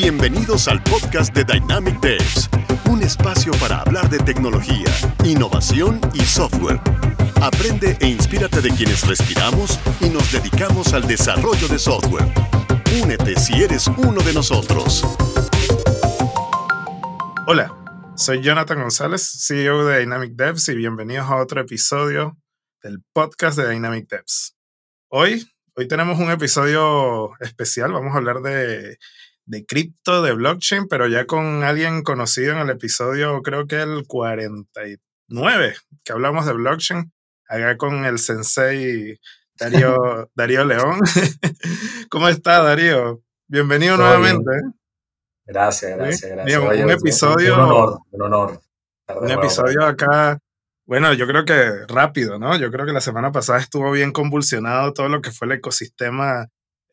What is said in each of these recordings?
Bienvenidos al podcast de Dynamic Devs, un espacio para hablar de tecnología, innovación y software. Aprende e inspírate de quienes respiramos y nos dedicamos al desarrollo de software. Únete si eres uno de nosotros. Hola, soy Jonathan González, CEO de Dynamic Devs y bienvenidos a otro episodio del podcast de Dynamic Devs. Hoy, hoy tenemos un episodio especial, vamos a hablar de de cripto, de blockchain, pero ya con alguien conocido en el episodio, creo que el 49, que hablamos de blockchain, acá con el sensei Darío, Darío León. ¿Cómo está, Darío? Bienvenido nuevamente. Gracias, gracias, gracias. un episodio. Un honor, un honor. Un episodio acá. Bueno, yo creo que rápido, ¿no? Yo creo que la semana pasada estuvo bien convulsionado todo lo que fue el ecosistema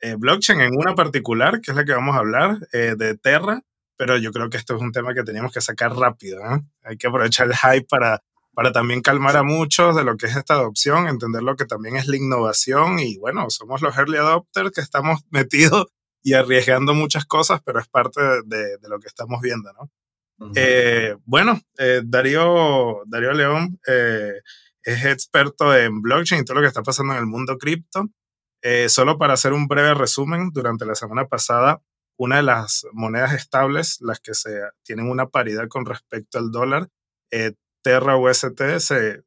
eh, blockchain en una particular, que es la que vamos a hablar, eh, de Terra, pero yo creo que esto es un tema que teníamos que sacar rápido. ¿eh? Hay que aprovechar el hype para, para también calmar a muchos de lo que es esta adopción, entender lo que también es la innovación y bueno, somos los early adopters que estamos metidos y arriesgando muchas cosas, pero es parte de, de lo que estamos viendo, ¿no? bueno, Darío, Darío León es experto en blockchain y todo lo que está pasando en el mundo cripto. Eh, solo para hacer un breve resumen, durante la semana pasada, una de las monedas estables, las que se, tienen una paridad con respecto al dólar, eh, Terra UST se,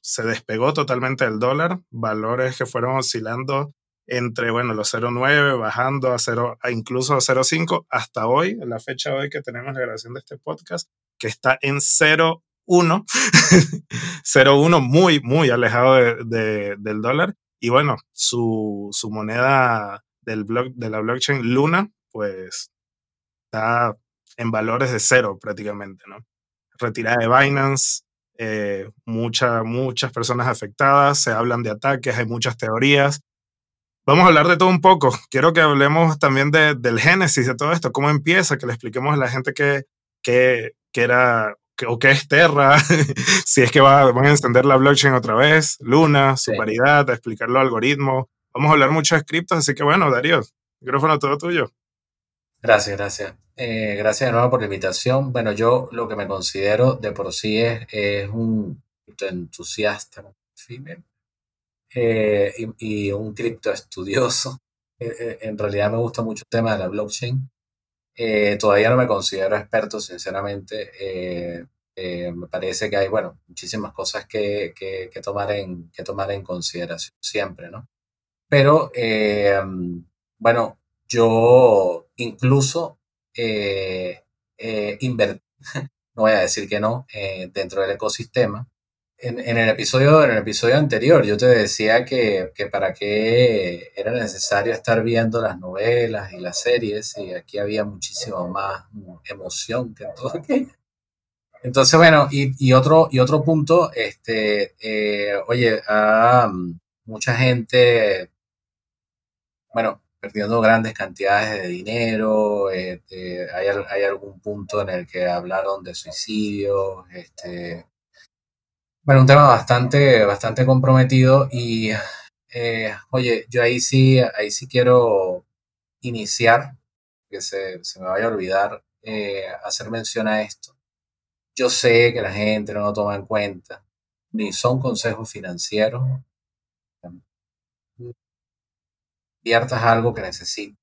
se despegó totalmente del dólar, valores que fueron oscilando entre, bueno, los 0,9, bajando a 0, a incluso a 0,5, hasta hoy, la fecha hoy que tenemos la grabación de este podcast, que está en 0,1, 0,1 muy, muy alejado de, del dólar. Y bueno, su, su moneda del blog, de la blockchain Luna, pues está en valores de cero prácticamente, ¿no? Retirada de Binance, eh, muchas personas afectadas, se hablan de ataques, hay muchas teorías. Vamos a hablar de todo un poco. Quiero que hablemos también de, del génesis de todo esto, cómo empieza, que le expliquemos a la gente qué que, que era o qué es Terra, si es que va, van a encender la blockchain otra vez, Luna, su paridad, explicar los algoritmos. Vamos a hablar mucho de criptos, así que bueno, Darío, micrófono todo tuyo. Gracias, gracias. Eh, gracias de nuevo por la invitación. Bueno, yo lo que me considero de por sí es, es un entusiasta eh, y, un cripto estudioso. Eh, en realidad me gusta mucho el tema de la blockchain. Eh, todavía no me considero experto, sinceramente. Eh, eh, me parece que hay, bueno, muchísimas cosas que, que, tomar, en, que tomar en consideración siempre, ¿no? Pero, bueno, yo incluso invertí, no voy a decir que no, dentro del ecosistema, en, el episodio, en el episodio anterior yo te decía que, para qué era necesario estar viendo las novelas y las series y aquí había muchísimo más emoción que en todo. Entonces, bueno, y, otro, y otro punto, este, eh, oye, mucha gente, bueno, perdiendo grandes cantidades de dinero, este, hay, hay algún punto en el que hablaron de suicidio, este, bueno, un tema bastante, bastante comprometido y, eh, oye, yo ahí sí, ahí sí quiero iniciar, que se, me vaya a olvidar eh, hacer mención a esto. Yo sé que la gente no lo toma en cuenta, ni son consejos financieros. Inviertas algo que necesites.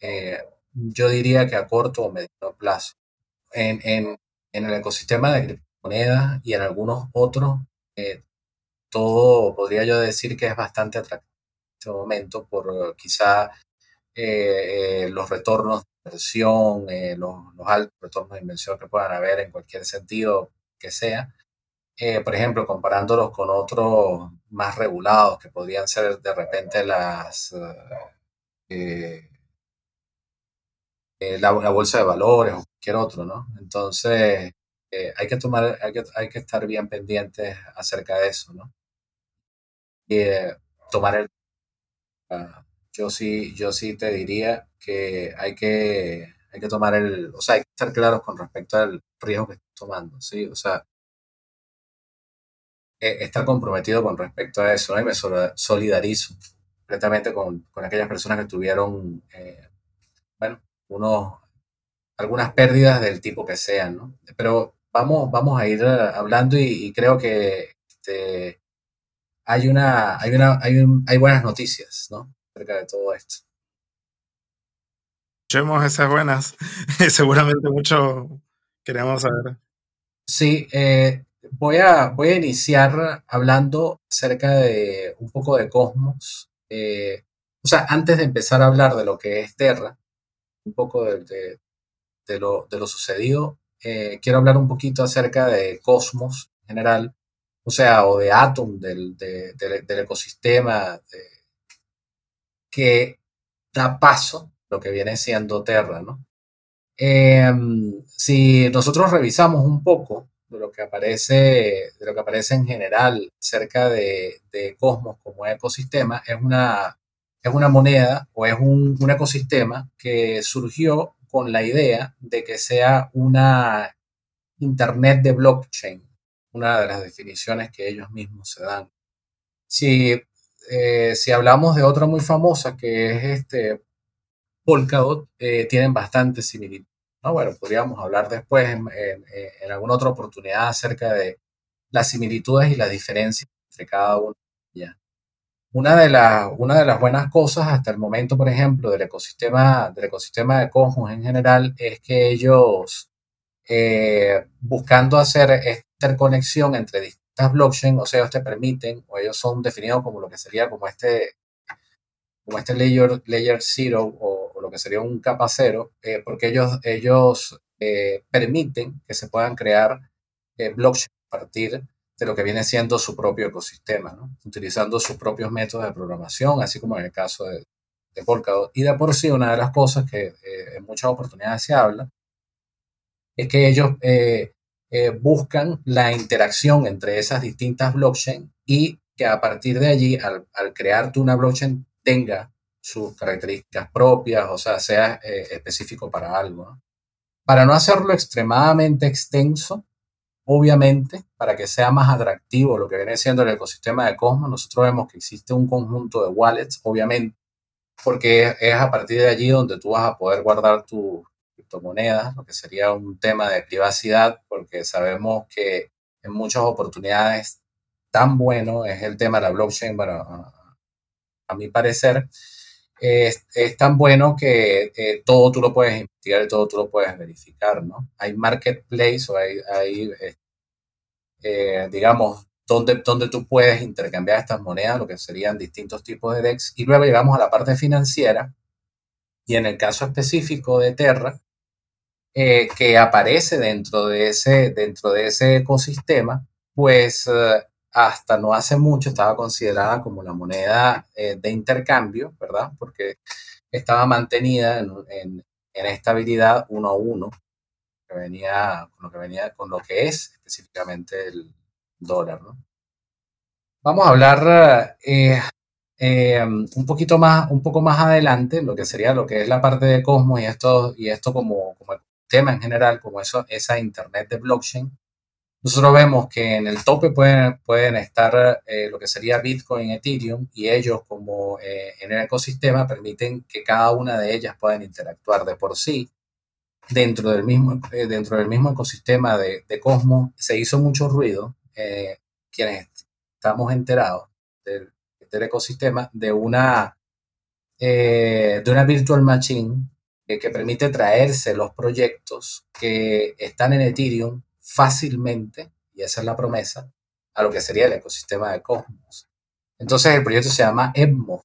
Eh, yo diría que a corto o mediano plazo. En, en, en el ecosistema de y en algunos otros, eh, todo podría yo decir que es bastante atractivo en este momento por eh, quizá eh, los retornos de inversión, los, los, altos retornos de inversión que puedan haber en cualquier sentido que sea. por ejemplo, comparándolos con otros más regulados que podrían ser de repente las la, la, bolsa de valores o cualquier otro, ¿no? Entonces, eh, hay, que tomar, hay, que, hay que estar bien pendientes acerca de eso, ¿no? Y, eh, tomar el... Ah, yo sí, yo sí te diría que hay que, hay que tomar el... O sea, hay que estar claros con respecto al riesgo que estás tomando, ¿sí? O sea, e, estar comprometido con respecto a eso, ¿no? Y me solidarizo completamente con, con aquellas personas que tuvieron, eh, bueno, unos algunas pérdidas del tipo que sean, ¿no? Pero vamos, vamos a ir hablando y, creo que este, hay, una, hay, una, hay, hay buenas noticias, ¿no? Acerca de todo esto. Escuchemos esas buenas. Seguramente mucho queremos saber. Sí, eh, voy, a, voy a iniciar hablando acerca de un poco de Cosmos. Eh, o sea, antes de empezar a hablar de lo que es Terra, un poco de, de, lo, de lo, sucedido, eh, quiero hablar un poquito acerca de Cosmos en general, o sea, o de Atom, del, del ecosistema que da paso lo que viene siendo Terra, ¿no? Em, si nosotros revisamos un poco de lo que aparece, de lo que aparece en general cerca de, Cosmos como ecosistema, es una, es una moneda o es un, un, ecosistema que surgió con la idea de que sea una Internet de blockchain, una de las definiciones que ellos mismos se dan. Si, eh, si hablamos de otra muy famosa que es este Polkadot, eh, tienen bastante similitud. ¿no? Bueno, podríamos hablar después en, alguna otra oportunidad acerca de las similitudes y las diferencias entre cada una Una de, las, una de las buenas cosas hasta el momento, por ejemplo, del ecosistema, del ecosistema de Cosmos en general, es que ellos, eh, buscando hacer esta interconexión entre distintas blockchains, o sea, ellos te permiten, o ellos son definidos como lo que sería como este, como este layer, layer zero o lo que sería un capa cero, eh, porque ellos, ellos eh, permiten que se puedan crear blockchains a partir de lo que viene siendo su propio ecosistema, utilizando sus propios métodos de programación, así como en el caso de, de Polkadot. Y de por sí, una de las cosas que en muchas oportunidades se habla es que ellos buscan la interacción entre esas distintas blockchains y que a partir de allí, al, al crear tú una blockchain, tenga sus características propias, o sea, sea eh, específico para algo. Para no hacerlo extremadamente extenso, obviamente, para que sea más atractivo lo que viene siendo el ecosistema de Cosmos, nosotros vemos que existe un conjunto de wallets, obviamente, porque es a partir de allí donde tú vas a poder guardar tus criptomonedas, lo que sería un tema de privacidad, porque sabemos que en muchas oportunidades tan bueno es el tema de la blockchain, bueno, a mi parecer, es, tan bueno que eh, todo tú lo puedes investigar y todo tú lo puedes verificar, ¿no? Hay marketplace o hay, hay eh, eh, digamos, donde, donde tú puedes intercambiar estas monedas, lo que serían distintos tipos de DEX. Y luego llegamos a la parte financiera. Y en el caso específico de Terra, que aparece dentro de ese, dentro de ese ecosistema, pues hasta no hace mucho estaba considerada como la moneda eh, de intercambio, ¿verdad? Porque estaba mantenida en, en, en estabilidad uno a uno, que venía, con lo que venía, con lo que es específicamente el dólar, ¿no? Vamos a hablar eh, eh, un poquito más, un poco más adelante, lo que sería lo que es la parte de Cosmos y esto, y esto como, como tema en general, como eso, esa Internet de blockchain, nosotros vemos que en el tope pueden, pueden estar eh, lo que sería Bitcoin, Ethereum, y ellos como eh, en el ecosistema permiten que cada una de ellas puedan interactuar de por sí. Dentro del mismo, eh, dentro del mismo ecosistema de, de, Cosmos se hizo mucho ruido, quienes estamos enterados del, del ecosistema, de una, de una virtual machine que permite traerse los proyectos que están en Ethereum fácilmente, y esa es la promesa, a lo que sería el ecosistema de Cosmos. Entonces el proyecto se llama EBMO,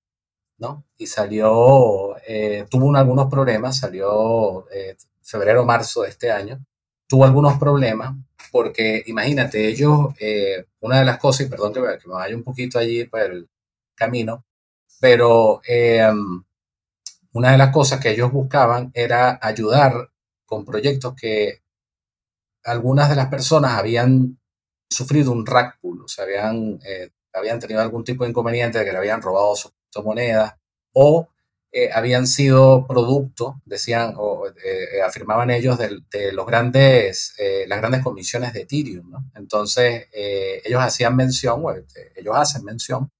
¿no? Y salió, eh, tuvo algunos problemas, salió eh, febrero, marzo de este año, tuvo algunos problemas porque imagínate, ellos, eh, una de las cosas, y perdón que que me, vaya un poquito allí por el camino, pero una de las cosas que ellos buscaban era ayudar con proyectos que algunas de las personas habían sufrido un rack o sea, habían, eh, habían tenido algún tipo de inconveniente de que le habían robado sus monedas o eh, habían sido producto, decían o eh, afirmaban ellos, de, los grandes, las grandes comisiones de Ethereum. Entonces, ellos hacían mención, ellos hacen mención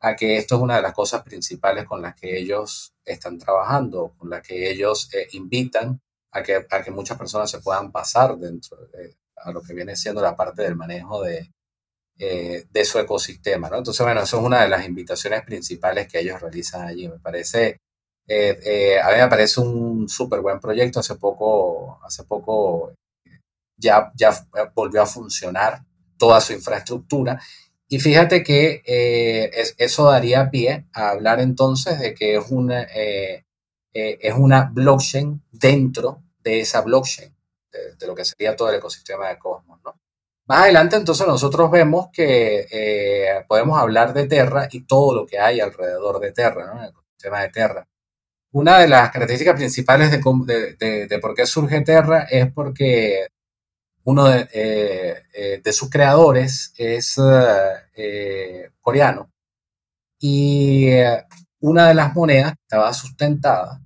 a que esto es una de las cosas principales con las que ellos están trabajando, con las que ellos invitan a que, a que muchas personas se puedan pasar dentro de a lo que viene siendo la parte del manejo de, eh, de su ecosistema. ¿no? Entonces, bueno, eso es una de las invitaciones principales que ellos realizan allí. Me parece, eh, eh, a mí me parece un súper buen proyecto. Hace poco, hace poco ya, ya volvió a funcionar toda su infraestructura. Y fíjate que eso daría pie a hablar entonces de que es una, es una blockchain dentro de esa blockchain, de, lo que sería todo el ecosistema de Cosmos. ¿no? Más adelante entonces nosotros vemos que eh, podemos hablar de Terra y todo lo que hay alrededor de Terra, ¿no? el ecosistema de Terra. Una de las características principales de, por qué surge Terra es porque uno de, eh, eh, sus creadores es coreano y una de las monedas que estaba sustentada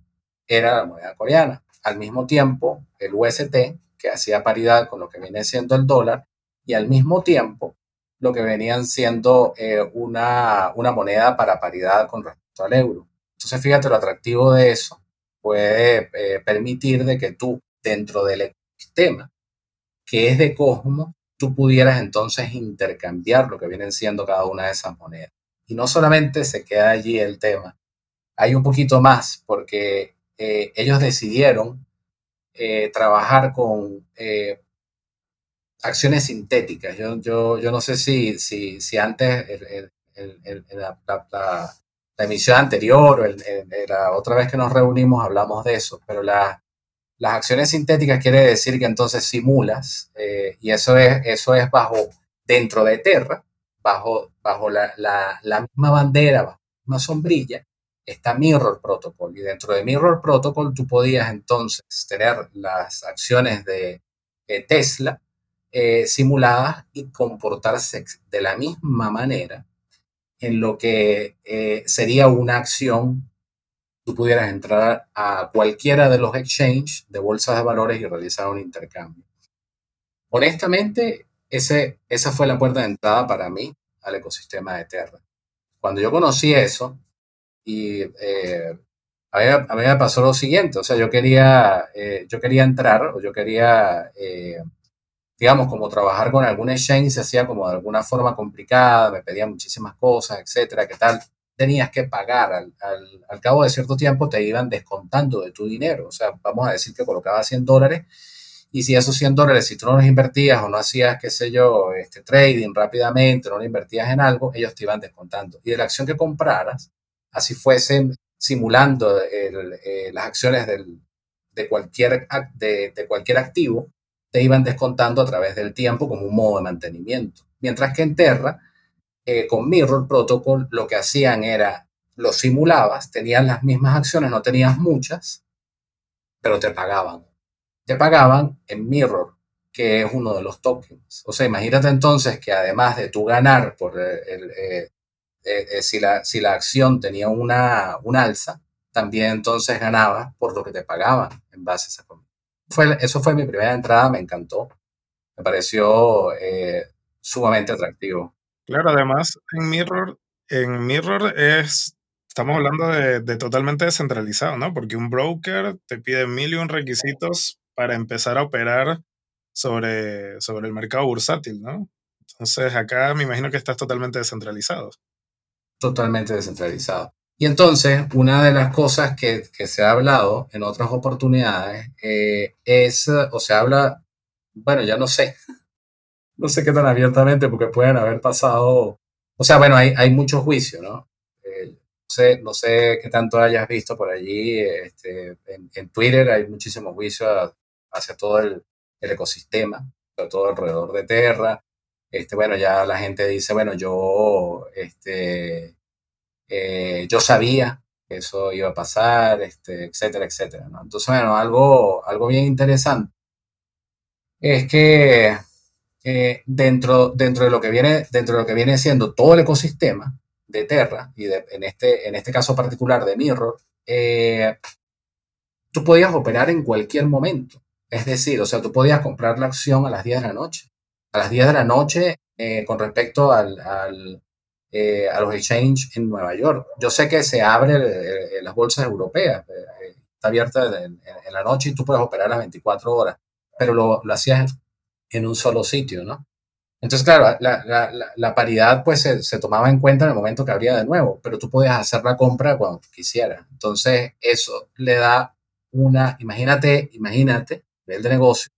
era la moneda coreana. Al mismo tiempo, el UST, que hacía paridad con lo que viene siendo el dólar, y al mismo tiempo lo que venían siendo eh, una, una moneda para paridad con respecto al euro. Entonces, fíjate lo atractivo de eso. Puede eh, permitir de que tú, dentro del ecosistema que es de Cosmos, tú pudieras entonces intercambiar lo que vienen siendo cada una de esas monedas. Y no solamente se queda allí el tema, hay un poquito más, porque eh, ellos decidieron trabajar con acciones sintéticas. Yo, yo, yo no sé si, si, si antes, la, la, emisión anterior o la otra vez que nos reunimos hablamos de eso, pero las acciones sintéticas quiere decir que entonces simulas, eh, y eso es, eso es bajo, dentro de Terra, bajo, bajo la, la, misma bandera, bajo la misma sombrilla, está Mirror Protocol. Y dentro de Mirror Protocol tú podías entonces tener las acciones de Tesla eh, simuladas y comportarse de la misma manera en lo que eh, sería una acción, tú pudieras entrar a cualquiera de los exchanges de bolsas de valores y realizar un intercambio. Honestamente, ese, esa fue la puerta de entrada para mí al ecosistema de Terra. Cuando yo conocí eso, y eh, a, mí, me pasó lo siguiente, o sea, yo quería, yo quería entrar o yo quería digamos, como trabajar con algún exchange se hacía como de alguna forma complicada, me pedían muchísimas cosas, etcétera, ¿qué tal? Tenías que pagar, al, al, cabo de cierto tiempo te iban descontando de tu dinero, o sea, vamos a decir que colocabas 100 dólares y si esos 100 dólares, si tú no los invertías o no hacías, qué sé yo, este trading rápidamente, no lo invertías en algo, ellos te iban descontando. Y de la acción que compraras, así fuese simulando eh, las acciones del, de, cualquier, de, de cualquier activo, te iban descontando a través del tiempo como un modo de mantenimiento. Mientras que en Terra, eh, con Mirror Protocol, lo que hacían era, lo simulabas, tenías las mismas acciones, no tenías muchas, pero te pagaban. Te pagaban en Mirror, que es uno de los tokens. O sea, imagínate entonces que además de tu ganar por el, eh, eh, si, la, si la acción tenía una, un alza, también entonces ganabas por lo que te pagaban en base a esa comisión eso fue mi primera entrada, me encantó. Me pareció eh, sumamente atractivo. Claro, además en Mirror, en Mirror es, estamos hablando de, totalmente descentralizado, ¿no? Porque un broker te pide mil y un requisitos para empezar a operar sobre, sobre el mercado bursátil, ¿no? Entonces acá me imagino que estás totalmente descentralizado. Totalmente descentralizado. Y entonces, una de las cosas que, que se ha hablado en otras oportunidades eh, es, o se habla, bueno, ya no sé, no sé qué tan abiertamente, porque pueden haber pasado, o sea, bueno, hay, hay mucho juicio, ¿no? Eh, no, sé, no sé qué tanto hayas visto por allí, este, en, Twitter hay muchísimo juicio hacia todo el, el ecosistema, todo alrededor de Terra. Este, bueno, ya la gente dice, bueno, yo, este, eh, yo sabía que eso iba a pasar, este, etcétera, etcétera. Entonces, bueno, algo, algo bien interesante es que dentro, dentro, de lo que viene, dentro de lo que viene siendo todo el ecosistema de Terra, y en, este, en este caso particular de Mirror, eh, tú podías operar en cualquier momento. Es decir, o sea, tú podías comprar la acción a las 10 de la noche. A las 10 de la noche, con respecto al, a los exchanges en Nueva York. Yo sé que se abren las bolsas europeas, está abierta en, la noche y tú puedes operar las 24 horas, pero lo, lo hacías en un solo sitio, ¿no? Entonces, claro, la, paridad pues se, tomaba en cuenta en el momento que abría de nuevo, pero tú podías hacer la compra cuando quisieras. Entonces, eso le da una, imagínate, imagínate, nivel de negocio,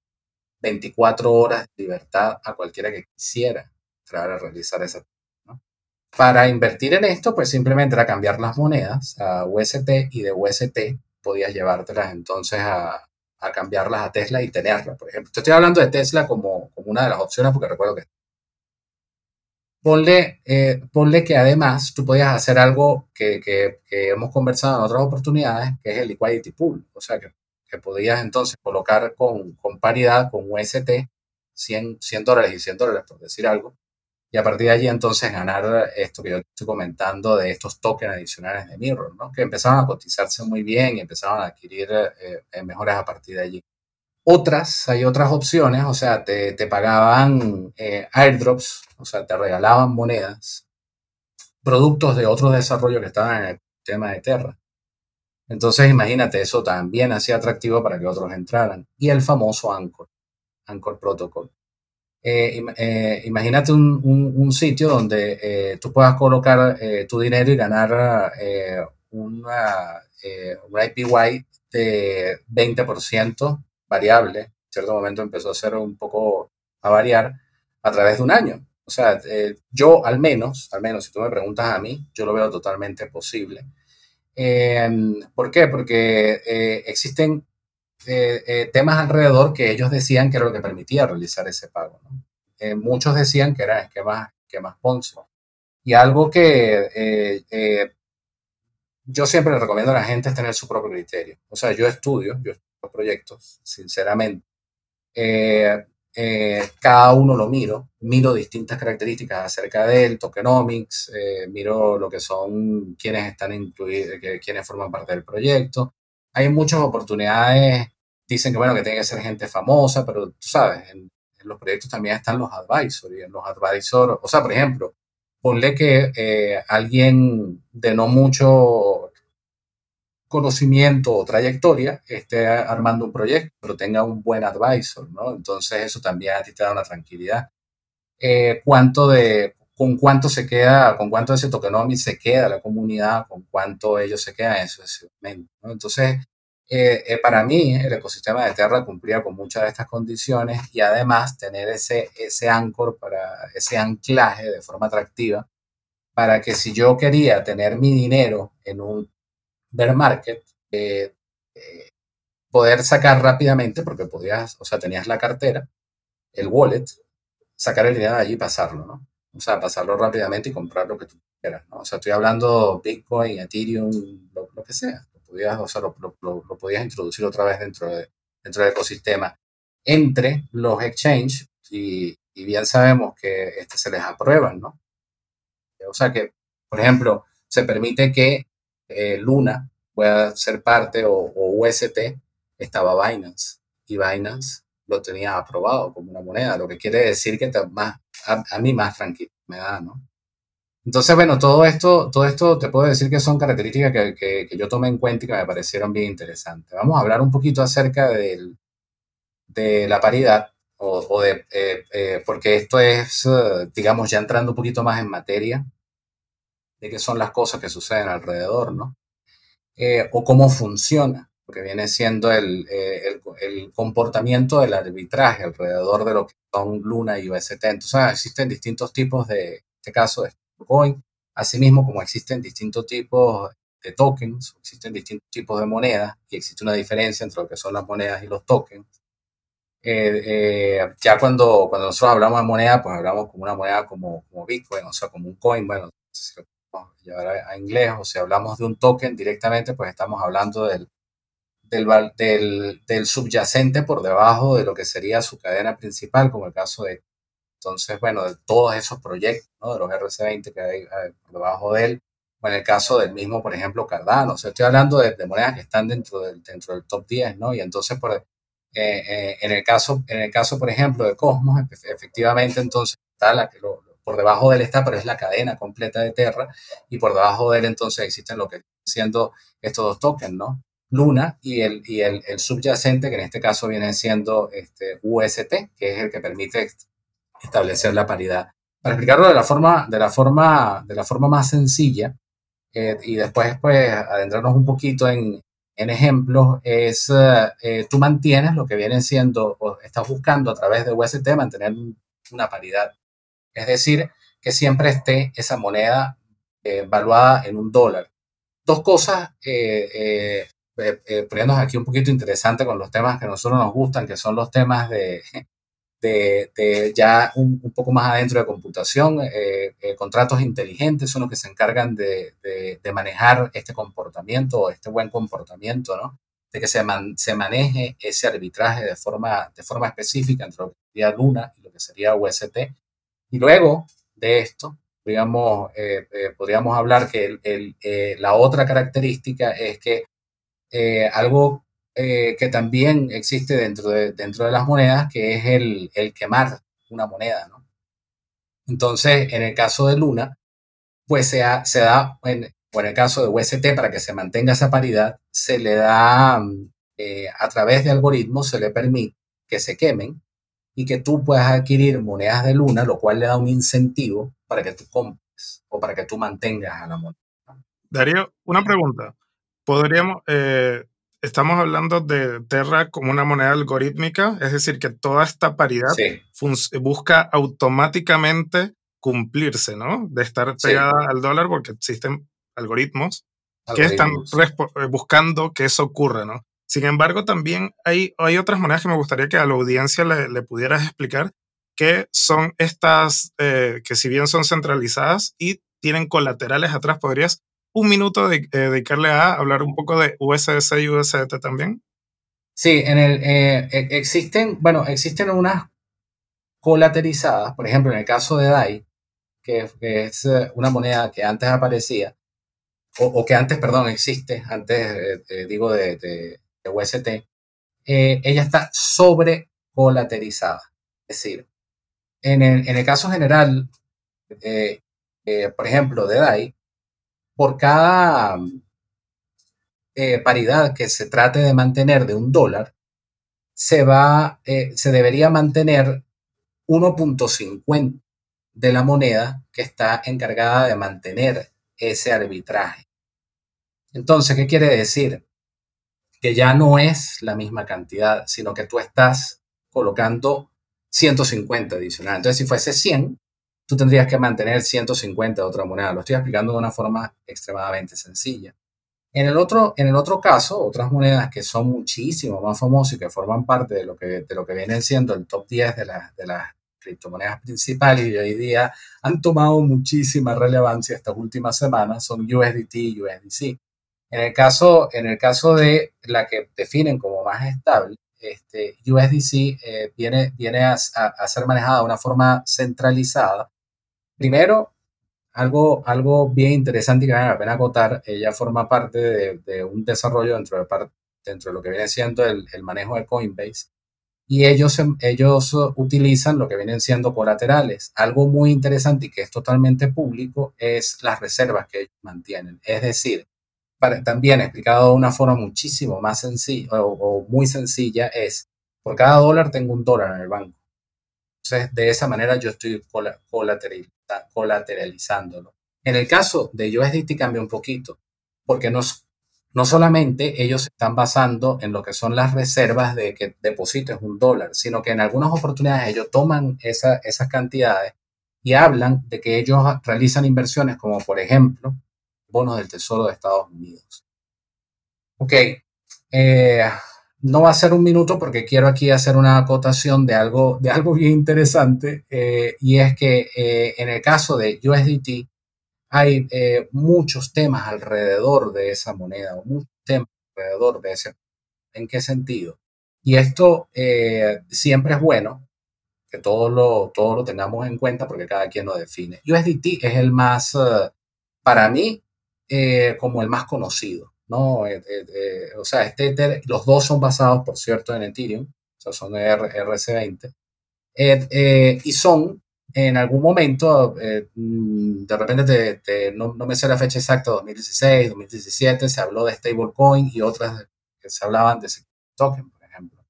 24 horas de libertad a cualquiera que quisiera entrar a realizar esa. ¿no? Para invertir en esto, pues simplemente era cambiar las monedas a UST y de UST podías llevártelas entonces a, a cambiarlas a Tesla y tenerlas, por ejemplo. Te estoy hablando de Tesla como, como una de las opciones porque recuerdo que Ponle, eh, ponle, que además tú podías hacer algo que, que, hemos conversado en otras oportunidades, que es el liquidity pool. O sea, que, que podías entonces colocar con, con, paridad, con UST, 100, 100 dólares y 100 dólares, por decir algo. Y a partir de allí entonces ganar esto que yo estoy comentando de estos tokens adicionales de Mirror, ¿no? que empezaban a cotizarse muy bien y empezaban a adquirir eh, mejores a partir de allí. Otras, hay otras opciones, o sea, te, te pagaban eh, airdrops, o sea, te regalaban monedas, productos de otros desarrollos que estaban en el tema de Terra. Entonces, imagínate, eso también hacía atractivo para que otros entraran. Y el famoso Anchor, Anchor Protocol. Eh, eh, imagínate un, un, sitio donde tú puedas colocar tu dinero y ganar una, un IPY de 20% variable, en cierto momento empezó a ser un poco a variar a través de un año. O sea, eh, yo al menos, al menos si tú me preguntas a mí, yo lo veo totalmente posible. Em, ¿Por qué? Porque eh, existen eh, temas alrededor que ellos decían que era lo que permitía realizar ese pago. muchos decían que eran esquemas, esquemas Ponzi. Y algo que yo siempre le recomiendo a la gente es tener su propio criterio. O sea, yo estudio, yo proyectos, sinceramente. Eh, eh, cada uno lo miro, miro distintas características acerca del tokenomics, eh, miro lo que son quienes están incluidos, quienes forman parte del proyecto. Hay muchas oportunidades, dicen que bueno, que tiene que ser gente famosa, pero tú sabes, en, los proyectos también están los advisors y en los advisors, o sea, por ejemplo, ponle que alguien de no mucho conocimiento o trayectoria esté armando un proyecto, pero tenga un buen advisor, ¿no? Entonces eso también a ti te da una tranquilidad. Eh, ¿Cuánto de, con cuánto se queda, con cuánto de ese tokenomics se queda la comunidad, con cuánto ellos se quedan en ¿no? Entonces, eh, eh, para mí el ecosistema de Terra cumplía con muchas de estas condiciones y además tener ese, ese ancor para ese anclaje de forma atractiva para que si yo quería tener mi dinero en un bear market, eh, eh, poder sacar rápidamente, porque podías, o sea, tenías la cartera, el wallet, sacar el dinero de allí y pasarlo, ¿no? O sea, pasarlo rápidamente y comprar lo que tú quieras, ¿no? O sea, estoy hablando Bitcoin, Ethereum, lo, que sea. Lo podías, o sea, lo, lo, podías introducir otra vez dentro, de, dentro del ecosistema. Entre los exchanges, y, y bien sabemos que este, se les aprueban, ¿no? O sea que, por ejemplo, se permite que eh, Luna pueda ser parte o, UST, estaba Binance. Y Binance lo tenía aprobado como una moneda, lo que quiere decir que más, a, mí más tranquilo me da, ¿no? Entonces, bueno, todo esto, todo esto te puedo decir que son características que, yo tomé en cuenta y que me parecieron bien interesantes. Vamos a hablar un poquito acerca del, de la paridad, o, de, eh, eh, porque esto es, digamos, ya entrando un poquito más en materia, de qué son las cosas que suceden alrededor, ¿no? Eh, o cómo funciona, porque viene siendo el, eh, el, comportamiento del arbitraje alrededor de lo que son Luna y UST. Entonces, existen distintos tipos de, en este caso, de coin, asimismo como existen distintos tipos de tokens, existen distintos tipos de monedas y existe una diferencia entre lo que son las monedas y los tokens. Eh, ya cuando, cuando nosotros hablamos de moneda, pues hablamos como una moneda como, como Bitcoin, o sea, como un coin, bueno, llevar a, inglés o si hablamos de un token directamente, pues estamos hablando del, del, del, subyacente por debajo de lo que sería su cadena principal, como el caso de, entonces, bueno, de todos esos proyectos, ¿no? de los RC20 que hay, por debajo de él, o en el caso del mismo, por ejemplo, Cardano, o sea, estoy hablando de, monedas que están dentro del, dentro del top 10, ¿no? Y entonces, por, eh, eh, en, el caso, en el caso, por ejemplo, de Cosmos, efectivamente, entonces está la, lo, por debajo de él está, pero es la cadena completa de Terra, y por debajo de él entonces existen lo que siendo estos dos tokens, ¿no? Luna y el, y el, subyacente, que en este caso viene siendo este UST, que es el que permite establecer la paridad. Para explicarlo de la forma, de la forma, de la forma más sencilla, eh, y después pues adentrarnos un poquito en, en ejemplos, es eh, tú mantienes lo que viene siendo, o estás buscando a través de UST mantener una paridad. Es decir, que siempre esté esa moneda eh, valuada en un dólar. Dos cosas eh, eh, eh, poniéndonos aquí un poquito interesante con los temas que a nosotros nos gustan, que son los temas de, de, ya un, poco más adentro de computación. Eh, contratos inteligentes son los que se encargan de, de, manejar este comportamiento, este buen comportamiento, ¿no? De que se, se maneje ese arbitraje de forma, de forma específica entre lo que sería Luna y lo que sería UST. Y luego de esto, digamos, podríamos hablar que el, la otra característica es que eh, algo eh, que también existe dentro de, dentro de las monedas, que es el, el quemar una moneda. Entonces, en el caso de Luna, pues se, se da, en, o en el caso de UST, para que se mantenga esa paridad, se le da, eh, a través de algoritmos, se le permite que se quemen y que tú puedas adquirir monedas de Luna, lo cual le da un incentivo para que tú compres o para que tú mantengas a la moneda. Darío, una pregunta podríamos, eh, estamos hablando de Terra como una moneda algorítmica, es decir, que toda esta paridad busca automáticamente cumplirse, ¿no? De estar pegada al dólar porque existen algoritmos, que están eh, buscando que eso ocurra, ¿no? Sin embargo, también hay, hay otras monedas que me gustaría que a la audiencia le, pudieras explicar, que son estas, eh, que si bien son centralizadas y tienen colaterales atrás, ¿podrías un minuto de, eh, dedicarle a hablar un poco de USS y USDT también? Sí, en el, eh, e, existen, bueno, existen unas colaterizadas, por ejemplo, en el caso de DAI, que, es eh, una moneda que antes aparecía, o, que antes, perdón, existe, antes, digo, de, de, UST, ella está sobre colaterizada. Es decir, en el, caso general, por ejemplo, de DAI, por cada eh, paridad que se trate de mantener de un dólar, se, va, eh, se debería mantener 1.50 de la moneda que está encargada de mantener ese arbitraje. Entonces, ¿qué quiere decir? Que ya no es la misma cantidad, sino que tú estás colocando 150 adicional. Entonces, si fuese 100, tú tendrías que mantener 150 de otra moneda. Lo estoy explicando de una forma extremadamente sencilla. En el otro, en el otro caso, otras monedas que son muchísimo más famosas y que forman parte de lo que, de lo que vienen siendo el top 10 de, de las criptomonedas principales y hoy día han tomado muchísima relevancia estas últimas semanas son USDT y USDC. En el caso, en el caso de la que definen como más estable, este, USDC eh, viene, viene a, a, ser manejada de una forma centralizada Primero, algo, algo bien interesante y que vale la pena acotar, ella forma parte de, un desarrollo dentro de, dentro de lo que viene siendo el, manejo de Coinbase. Y ellos, ellos utilizan lo que vienen siendo colaterales. Algo muy interesante y que es totalmente público es las reservas que ellos mantienen. Es decir, también explicado de una forma muchísimo más sencilla o muy sencilla es, por cada dólar tengo un dólar en el banco. Entonces, de esa manera yo estoy colateralizándolo. En el caso de USDT cambia un poquito, porque no, no solamente ellos están basando en lo que son las reservas de que deposites un dólar, sino que en algunas oportunidades ellos toman esas cantidades y hablan de que ellos realizan inversiones como, por ejemplo, bonos del Tesoro de Estados Unidos. Ok, eh, no va a ser un minuto porque quiero aquí hacer una acotación de algo, de algo bien interesante eh, y es que eh, en el caso de USDT hay muchos temas alrededor de esa moneda o muchos temas alrededor de ese. ¿En qué sentido? Y esto siempre es bueno que todos lo, todo lo tengamos en cuenta porque cada quien lo define. USDT es el más, para mí, como el más conocido. ¿no? Eh, eh, eh, o sea, este, los dos son basados, por cierto, en Ethereum, o sea, son RC20, y son, en algún momento, mm, de repente, no, me sé la fecha exacta, 2016, 2017, se habló de stablecoin y otras que se hablaban de token, por ejemplo.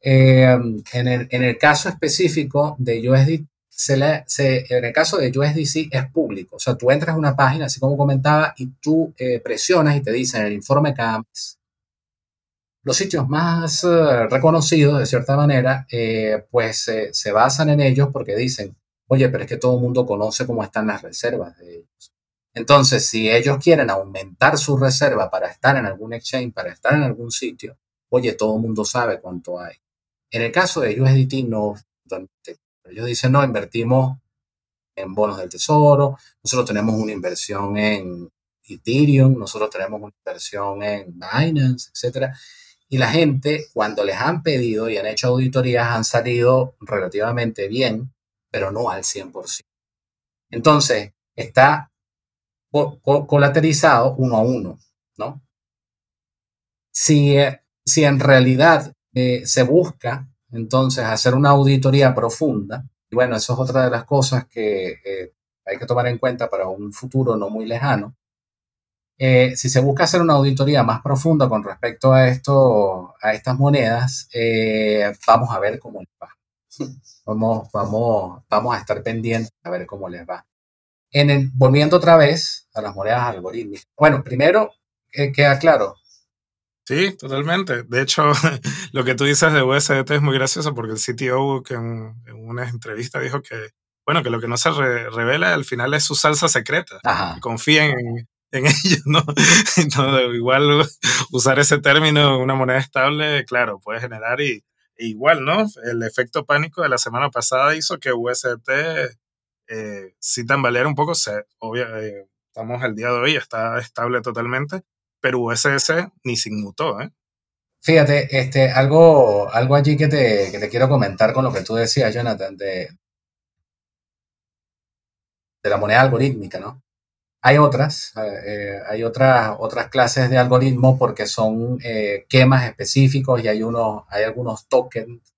Eh, en, el, en, el, caso específico de USDT, se le, se, en el caso de USDC es público. O sea, tú entras a una página, así como comentaba, y tú eh, presionas y te dicen el informe CAMS. Los sitios más uh, reconocidos, de cierta manera, eh, pues se basan en ellos porque dicen, oye, pero es que todo el mundo conoce cómo están las reservas de ellos. Entonces, si ellos quieren aumentar su reserva para estar en algún exchange, para estar en algún sitio, oye, todo el mundo sabe cuánto hay. En el caso de USDT, no. Ellos dicen, no, invertimos en bonos del tesoro, nosotros tenemos una inversión en Ethereum, nosotros tenemos una inversión en Binance, etc. Y la gente, cuando les han pedido y han hecho auditorías, han salido relativamente bien, pero no al 100%. Entonces, está colateralizado uno a uno, ¿no? Si, eh, si en realidad eh, se busca entonces hacer una auditoría profunda, y bueno, eso es otra de las cosas que eh, hay que tomar en cuenta para un futuro no muy lejano, si se busca hacer una auditoría más profunda con respecto a, esto, a estas monedas, vamos a ver cómo les va. Vamos, vamos, vamos a estar pendientes a ver cómo les va. En el, volviendo otra vez a las monedas algorítmicas. Bueno, primero, eh, queda claro. Sí, totalmente. De hecho, lo que tú dices de USDT es muy gracioso porque el CTO que en, una entrevista dijo que, bueno, que lo que no se revela al final es su salsa secreta. Confíen en, en ellos, ¿no? Igual usar ese término en una moneda estable, claro, puede generar y, igual, ¿no? El efecto pánico de la semana pasada hizo que USDT eh, sí tambaleara un poco. Se, obvio, eh, estamos el día de hoy, está estable totalmente, pero USS ni se inmutó, ¿eh? Fíjate, este, algo, algo allí que te, que te quiero comentar con lo que tú decías, Jonathan, de, la moneda algorítmica, ¿no? Hay otras, eh, hay otras, otras clases de algoritmos porque son eh, quemas específicos y hay, unos, hay algunos tokens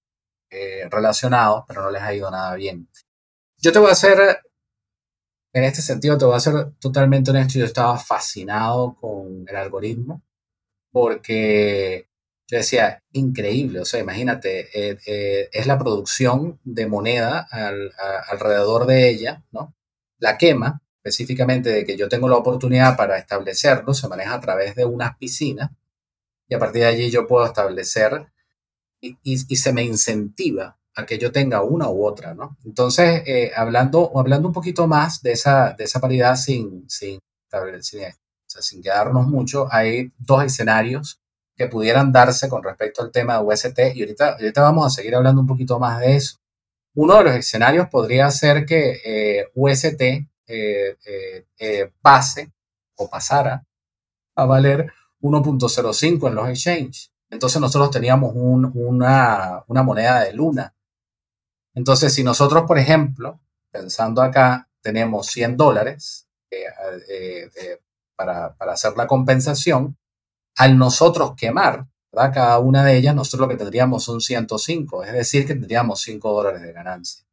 eh, relacionados, pero no les ha ido nada bien. Yo te voy a hacer, en este sentido, te voy a ser totalmente honesto, yo estaba fascinado con el algoritmo porque yo decía, increíble, o sea, imagínate, es la producción de moneda alrededor de ella, ¿no? La quema, específicamente de que yo tengo la oportunidad para establecerlo, se maneja a través de unas piscinas y a partir de allí yo puedo establecer y, se me incentiva a que yo tenga una u otra, ¿no? Entonces, eh, hablando, hablando un poquito más de esa, de esa paridad sin, sin, sin quedarnos mucho, hay dos escenarios que pudieran darse con respecto al tema de UST y ahorita, ahorita vamos a seguir hablando un poquito más de eso. Uno de los escenarios podría ser que eh, UST eh, pase o pasara a valer 1.05 en los exchanges. Entonces nosotros teníamos una, moneda de luna. Entonces si nosotros, por ejemplo, pensando acá, tenemos 100 dólares para, hacer la compensación, al nosotros quemar cada una de ellas, nosotros lo que tendríamos son 105, es decir, que tendríamos 5 dólares de ganancia.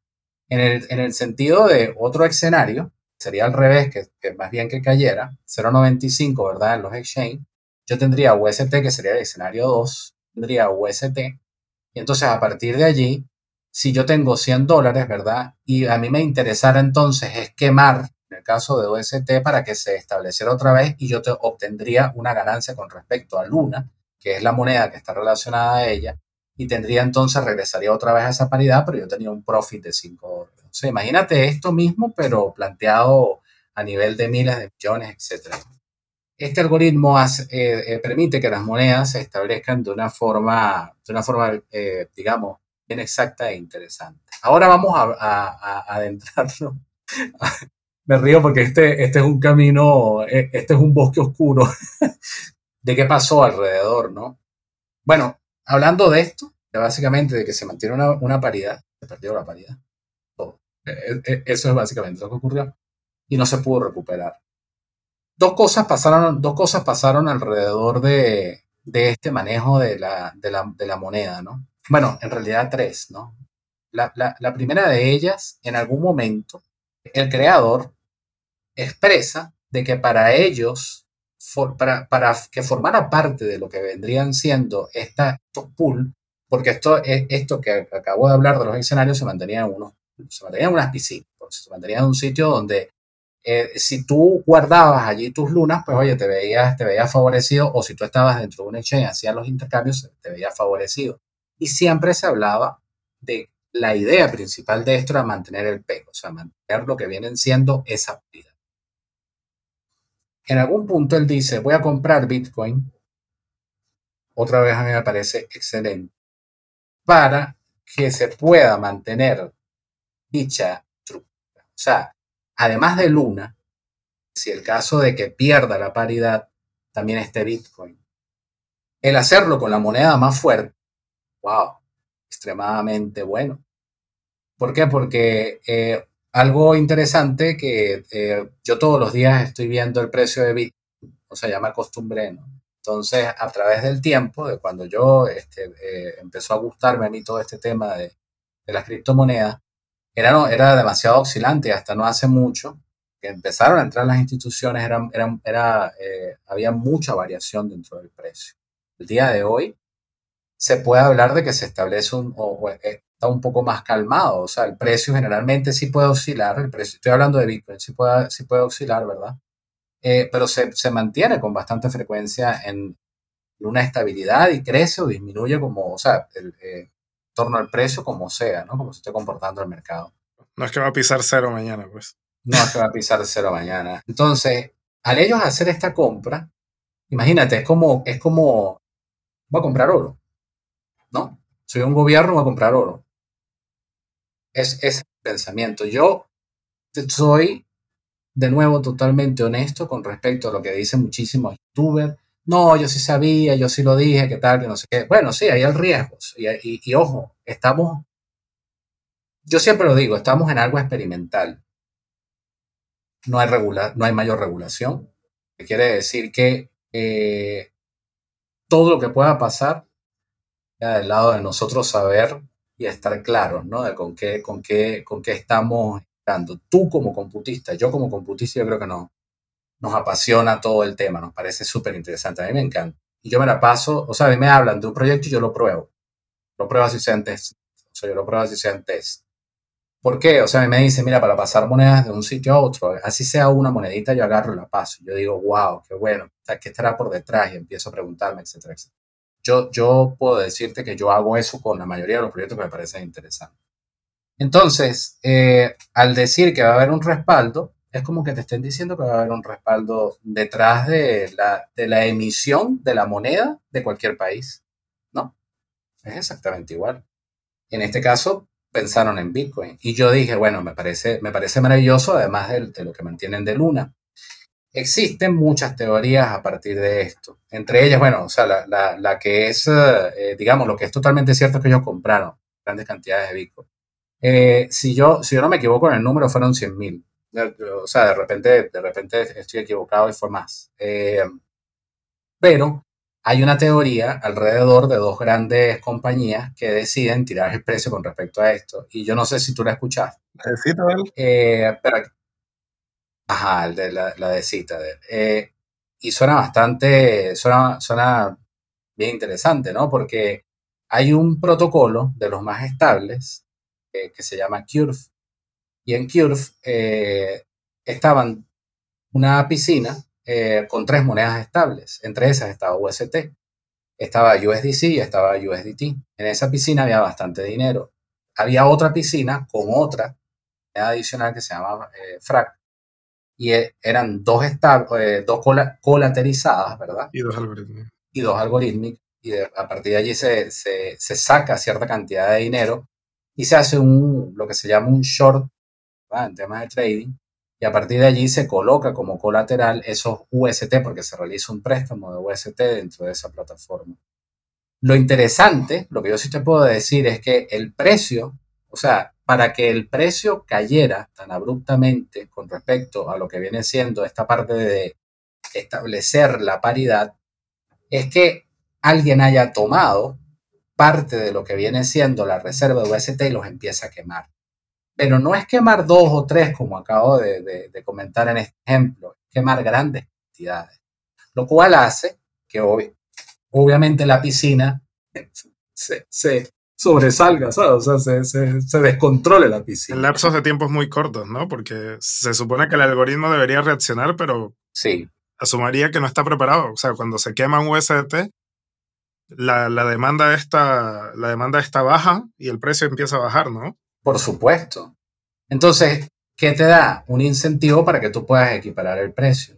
En el, en el sentido de otro escenario, sería al revés, que, más bien que cayera, 0.95, ¿verdad? En los exchange, yo tendría UST, que sería el escenario 2, tendría UST, y entonces a partir de allí, si yo tengo 100 dólares, ¿verdad? Y a mí me interesara entonces es quemar, en el caso de UST, para que se estableciera otra vez y yo te obtendría una ganancia con respecto a Luna, que es la moneda que está relacionada a ella, y tendría entonces, regresaría otra vez a esa paridad, pero yo tenía un profit de 5 dólares sea, imagínate esto mismo, pero planteado a nivel de miles de millones, etc. Este algoritmo eh, eh, permite que las monedas se establezcan de una forma, de una forma eh, digamos, bien exacta e interesante. Ahora vamos a, adentrarnos. Me río porque este, este es un camino, este es un bosque oscuro de qué pasó alrededor, ¿no? Bueno, hablando de esto, básicamente de que se mantiene una, una paridad, se perdió la paridad. E, e, eso es básicamente lo que ocurrió. Y no se pudo recuperar. Dos cosas pasaron, dos cosas pasaron alrededor de, este manejo de la, de, la, moneda, ¿no? Bueno, en realidad tres, ¿no? La, primera de ellas, en algún momento, el creador expresa de que para ellos para, para, que formara parte de lo que vendrían siendo esta, estos pools, porque esto, esto que acabo de hablar de los escenarios se mantenía en, se mantenía en unas piscinas, se mantenía en un sitio donde eh, si tú guardabas allí tus lunas, pues oye, te veías, te veías favorecido, o si tú estabas dentro de un exchange, hacías los intercambios, te veías favorecido. Y siempre se hablaba de la idea principal de esto era mantener el pego, o sea, mantener lo que vienen siendo esa vida. En algún punto él dice, voy a comprar Bitcoin. Otra vez a mí me parece excelente. Para que se pueda mantener dicha estructura. O sea, además de Luna, si el caso de que pierda la paridad, también esté Bitcoin. El hacerlo con la moneda más fuerte, wow, extremadamente bueno. ¿Por qué? Porque eh, algo interesante que eh, yo todos los días estoy viendo el precio de Bitcoin, o sea, ya me acostumbré, ¿no? Entonces, a través del tiempo, de cuando yo este, eh, empezó a gustarme a mí todo este tema de, de las criptomonedas, era, era demasiado oscilante hasta no hace mucho que empezaron a entrar las instituciones, era, era, eh, había mucha variación dentro del precio. El día de hoy se puede hablar de que se establece un, o, está un poco más calmado. O sea, el precio generalmente sí puede oscilar, el precio, estoy hablando de Bitcoin, sí puede, sí puede oscilar, ¿verdad? Eh, pero se, se, mantiene con bastante frecuencia en una estabilidad y crece o disminuye como, o sea, el, eh, torno al precio como sea, ¿no? Como se esté comportando el mercado. No es que va a pisar cero mañana, pues. No es que va a pisar cero mañana. Entonces, al ellos hacer esta compra, imagínate, es como, es como, voy a comprar oro. Soy un gobierno, a comprar oro es ese pensamiento. Yo soy, de nuevo, totalmente honesto con respecto a lo que dicen muchísimos youtubers. No, yo sí sabía, yo sí lo dije, qué tal, que no sé qué. Bueno, sí, hay el riesgo. Y, ojo, estamos, yo siempre lo digo, estamos en algo experimental. No hay, regula, no hay mayor regulación. Que quiere decir que eh, todo lo que pueda pasar, ya del lado de nosotros saber y estar claros, ¿no? De con qué, con qué, con qué estamos dando. Tú como computista, yo como computista, yo creo que no, nos apasiona todo el tema, nos parece súper interesante. A mí me encanta. Y yo me la paso, o sea, a mí me hablan de un proyecto y yo lo pruebo. Lo pruebo así sea en test. O sea, yo lo pruebo así sea en test. ¿Por qué? O sea, a mí me dice, mira, para pasar monedas de un sitio a otro, así sea una monedita, yo agarro y la paso. Yo digo, wow, qué bueno, ¿qué estará por detrás? Y empiezo a preguntarme, etcétera, etcétera. Yo, yo puedo decirte que yo hago eso con la mayoría de los proyectos que me parecen interesantes. Entonces, eh, al decir que va a haber un respaldo, es como que te estén diciendo que va a haber un respaldo detrás de la, de la emisión de la moneda de cualquier país. No, es exactamente igual. En este caso, pensaron en Bitcoin. Y yo dije, bueno, me parece, me parece maravilloso, además de, de lo que mantienen de Luna. Existen muchas teorías a partir de esto. Entre ellas, bueno, o sea, la, la, que es, eh, digamos, lo que es totalmente cierto es que ellos compraron grandes cantidades de Bitcoin. Eh, si, yo, si yo no me equivoco en el número, fueron 100 mil. O sea, de repente, de repente estoy equivocado y fue más. Eh, pero hay una teoría alrededor de dos grandes compañías que deciden tirar el precio con respecto a esto. Y yo no sé si tú la escuchaste. Eh, pero Ajá, el de la, de Citadel. Eh, y suena bastante, suena, suena bien interesante, ¿no? Porque hay un protocolo de los más estables eh, que se llama Curve. Y en Curve eh, estaban una piscina con tres monedas estables. Entre esas estaba UST, estaba USDC y estaba USDT. En esa piscina había bastante dinero. Había otra piscina con otra moneda adicional que se llama FRAC, y e, eran dos, eh, dos colaterizadas, ¿verdad? Y dos algoritmos. Y dos algoritmos. Y a partir de allí se, se, se, saca cierta cantidad de dinero y se hace un, lo que se llama un short en temas de trading. Y a partir de allí se coloca como colateral esos UST porque se realiza un préstamo de UST dentro de esa plataforma. Lo interesante, lo que yo sí te puedo decir es que el precio, o sea, para que el precio cayera tan abruptamente con respecto a lo que viene siendo esta parte de establecer la paridad, es que alguien haya tomado parte de lo que viene siendo la reserva de UST y los empieza a quemar. Pero no es quemar dos o tres, como acabo de, comentar en este ejemplo, es quemar grandes cantidades. Lo cual hace que obviamente la piscina se, sobresalga, ¿sabes? O sea, se, se, descontrole la piscina. En lapsos de tiempos muy cortos, ¿no? Porque se supone que el algoritmo debería reaccionar, pero sí. asumiría que no está preparado. O sea, cuando se quema un USDT, la, la, demanda está, la demanda está baja y el precio empieza a bajar, ¿no? Por supuesto. Entonces, ¿qué te da? Un incentivo para que tú puedas equiparar el precio.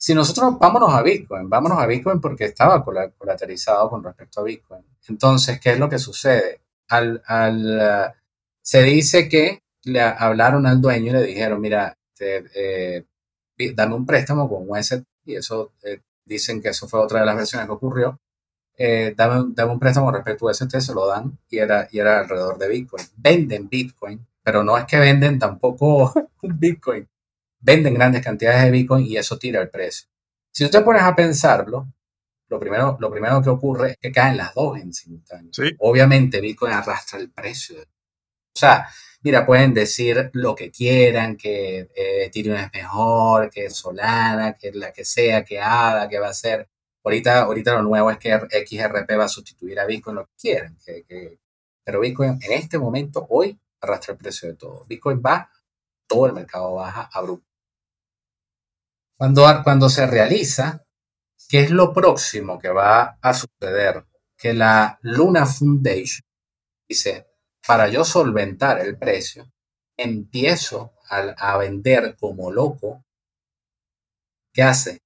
Si nosotros vámonos a Bitcoin, vámonos a Bitcoin porque estaba colateralizado con respecto a Bitcoin. Entonces, ¿qué es lo que sucede? Al, al, se dice que le hablaron al dueño y le dijeron, mira, eh, dame un préstamo con UST, y eso eh, dicen que eso fue otra de las versiones que ocurrió. Eh, dame, un préstamo respecto a UST, se lo dan y era, y era alrededor de Bitcoin. Venden Bitcoin, pero no es que venden tampoco un Bitcoin venden grandes cantidades de Bitcoin y eso tira el precio. Si usted pones a pensarlo, lo primero, lo primero que ocurre es que caen las dos en simultáneo. Obviamente Bitcoin arrastra el precio. O sea, mira, pueden decir lo que quieran, que eh, Ethereum es mejor, que Solana, que la que sea, que ADA, que va a ser. Ahorita, ahorita lo nuevo es que XRP va a sustituir a Bitcoin, lo que quieran. pero Bitcoin en este momento, hoy, arrastra el precio de todo. Bitcoin va, todo el mercado baja. Cuando, cuando se realiza, ¿qué es lo próximo que va a suceder? Que la Luna Foundation dice, para yo solventar el precio, empiezo a, a vender como loco. ¿Qué hace?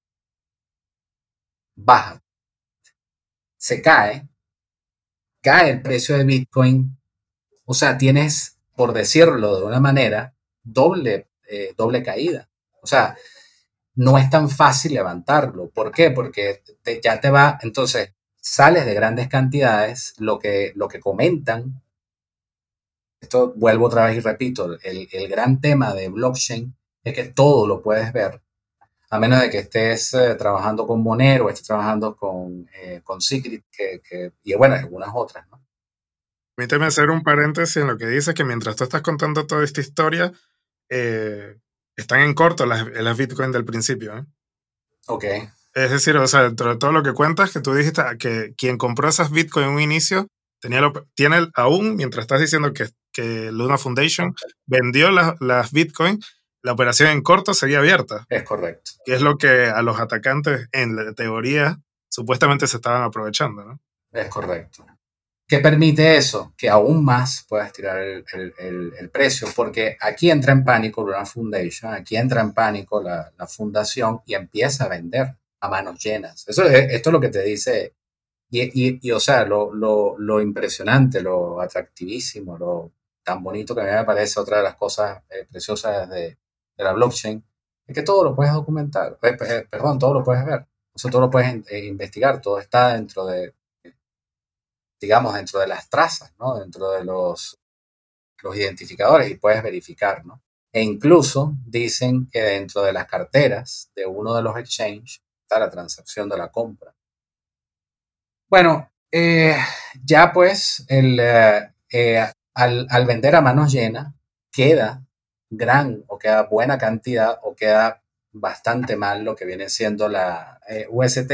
Baja. Se cae. Cae el precio de Bitcoin. O sea, tienes, por decirlo de una manera, doble, eh, doble caída. O sea, no es tan fácil levantarlo. ¿Por qué? Porque ya te va, entonces sales de grandes cantidades, lo que, lo que comentan, esto vuelvo otra vez y repito, el, gran tema de blockchain es que todo lo puedes ver, a menos de que estés eh, trabajando con Monero estés trabajando con, eh, con Secret, que, y bueno, algunas otras, ¿no? Permíteme hacer un paréntesis en lo que dices, que mientras tú estás contando toda esta historia, eh, están en corto las, las Bitcoin del principio. ¿eh? Ok. Es decir, o sea, dentro de todo lo que cuentas, que tú dijiste que quien compró esas Bitcoin en un inicio tenía lo, tiene aún, mientras estás diciendo que, que Luna Foundation vendió las Bitcoin, la operación en corto sería abierta. Es correcto. Que es lo que a los atacantes, en la teoría, supuestamente se estaban aprovechando, ¿no? Es correcto. ¿Qué permite eso? Que aún más puedas tirar el, precio, porque aquí entra en pánico Foundation, aquí entra en pánico la, fundación y empieza a vender a manos llenas. Eso es, esto es lo que te dice, y, y, y o sea, lo, lo, lo, impresionante, lo atractivísimo, lo tan bonito que a mí me parece otra de las cosas eh, preciosas de, la blockchain, es que todo lo puedes documentar, eh, eh, perdón, todo lo puedes ver, todo lo puedes investigar, todo está dentro de digamos, dentro de las trazas, ¿no? Dentro de los, los identificadores y puedes verificar, ¿no? E incluso dicen que dentro de las carteras de uno de los exchanges está la transacción de la compra. Bueno, eh, ya pues el, eh, eh, al, al, vender a manos llenas queda gran o queda buena cantidad o queda bastante mal lo que viene siendo la UST.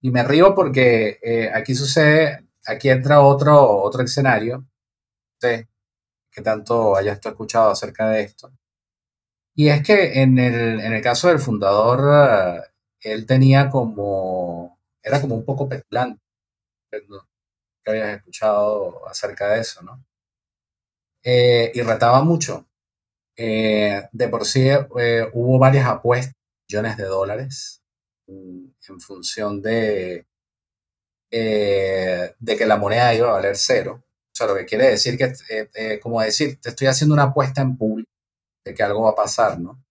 Y me río porque aquí sucede aquí entra otro, otro escenario, sé que tanto hayas escuchado acerca de esto. Y es que en el, en el caso del fundador, eh, él tenía como, era como un poco petulante. Que habías escuchado acerca de eso, ¿no? Eh, y retaba mucho. Eh, de por sí hubo varias apuestas, millones de dólares, en función de eh, de que la moneda iba a valer cero. O sea, lo que quiere decir que, eh, eh, como decir, te estoy haciendo una apuesta en público de que algo va a pasar, ¿no?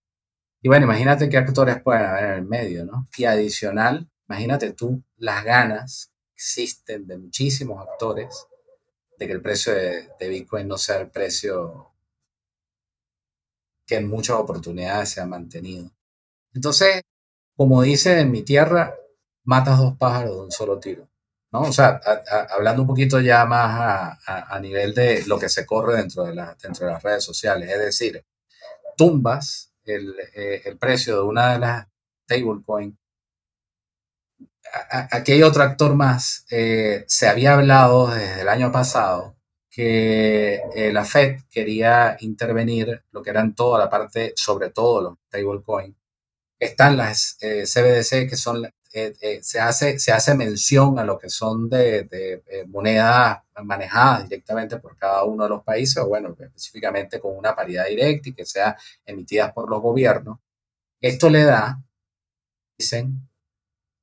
Y bueno, imagínate qué actores pueden haber en el medio, ¿no? Y adicional, imagínate tú las ganas que existen de muchísimos actores de que el precio de, de Bitcoin no sea el precio que en muchas oportunidades se ha mantenido. Entonces, como dice en mi tierra, matas dos pájaros de un solo tiro. ¿No? O sea, hablando un poquito ya más a, nivel de lo que se corre dentro de, dentro de las redes sociales, es decir, tumbas el, eh, el precio de una de las stablecoins aquí hay otro actor más. Eh, se había hablado desde el año pasado que eh, la Fed quería intervenir lo que eran toda la parte, sobre todo los stablecoins. Están las CBDC, que son, se, hace, se hace mención a lo que son de, de monedas manejadas directamente por cada uno de los países, o bueno, específicamente con una paridad directa y que sean emitidas por los gobiernos. Esto le da, dicen,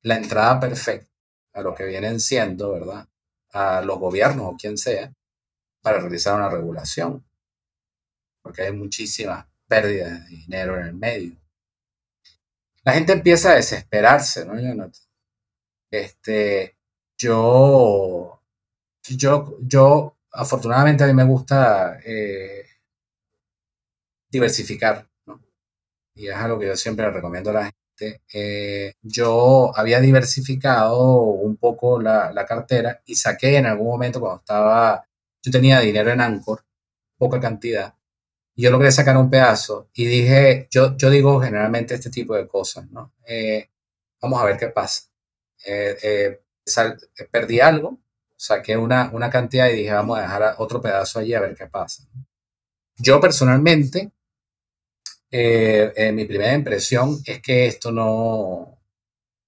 la entrada perfecta a lo que vienen siendo, ¿verdad? A los gobiernos o quien sea, para realizar una regulación. Porque hay muchísimas pérdidas de dinero en el medio. La gente empieza a desesperarse, ¿no, Este, yo, yo, yo, afortunadamente a mí me gusta eh, diversificar, ¿no? Y es algo que yo siempre recomiendo a la gente eh, yo había diversificado un poco la, cartera y saqué en algún momento cuando estaba, yo tenía dinero en Anchor, poca cantidad, yo logré sacar un pedazo y dije, yo, yo digo generalmente este tipo de cosas, ¿no? Eh, vamos a ver qué pasa. Eh, perdí algo, saqué una, una cantidad y dije, vamos a dejar otro pedazo allí a ver qué pasa. Yo personalmente eh, eh, mi primera impresión es que esto no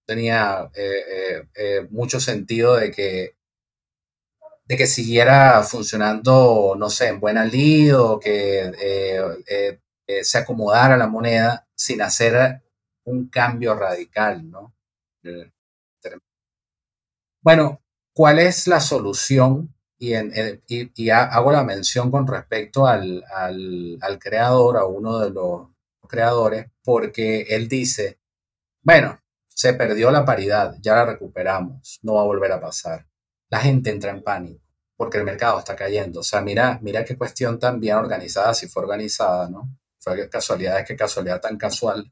tenía eh, mucho sentido de que, de que siguiera funcionando, no sé, en buena lid o que se acomodara la moneda sin hacer un cambio radical, ¿no? Bueno, ¿cuál es la solución? Y, y, hago la mención con respecto al, al, al, creador, a uno de los creadores porque él dice, bueno, se perdió la paridad, ya la recuperamos, no va a volver a pasar. La gente entra en pánico porque el mercado está cayendo. O sea, mira, mira qué cuestión tan bien organizada, si fue organizada, ¿no? Fue casualidad, es que casualidad tan casual.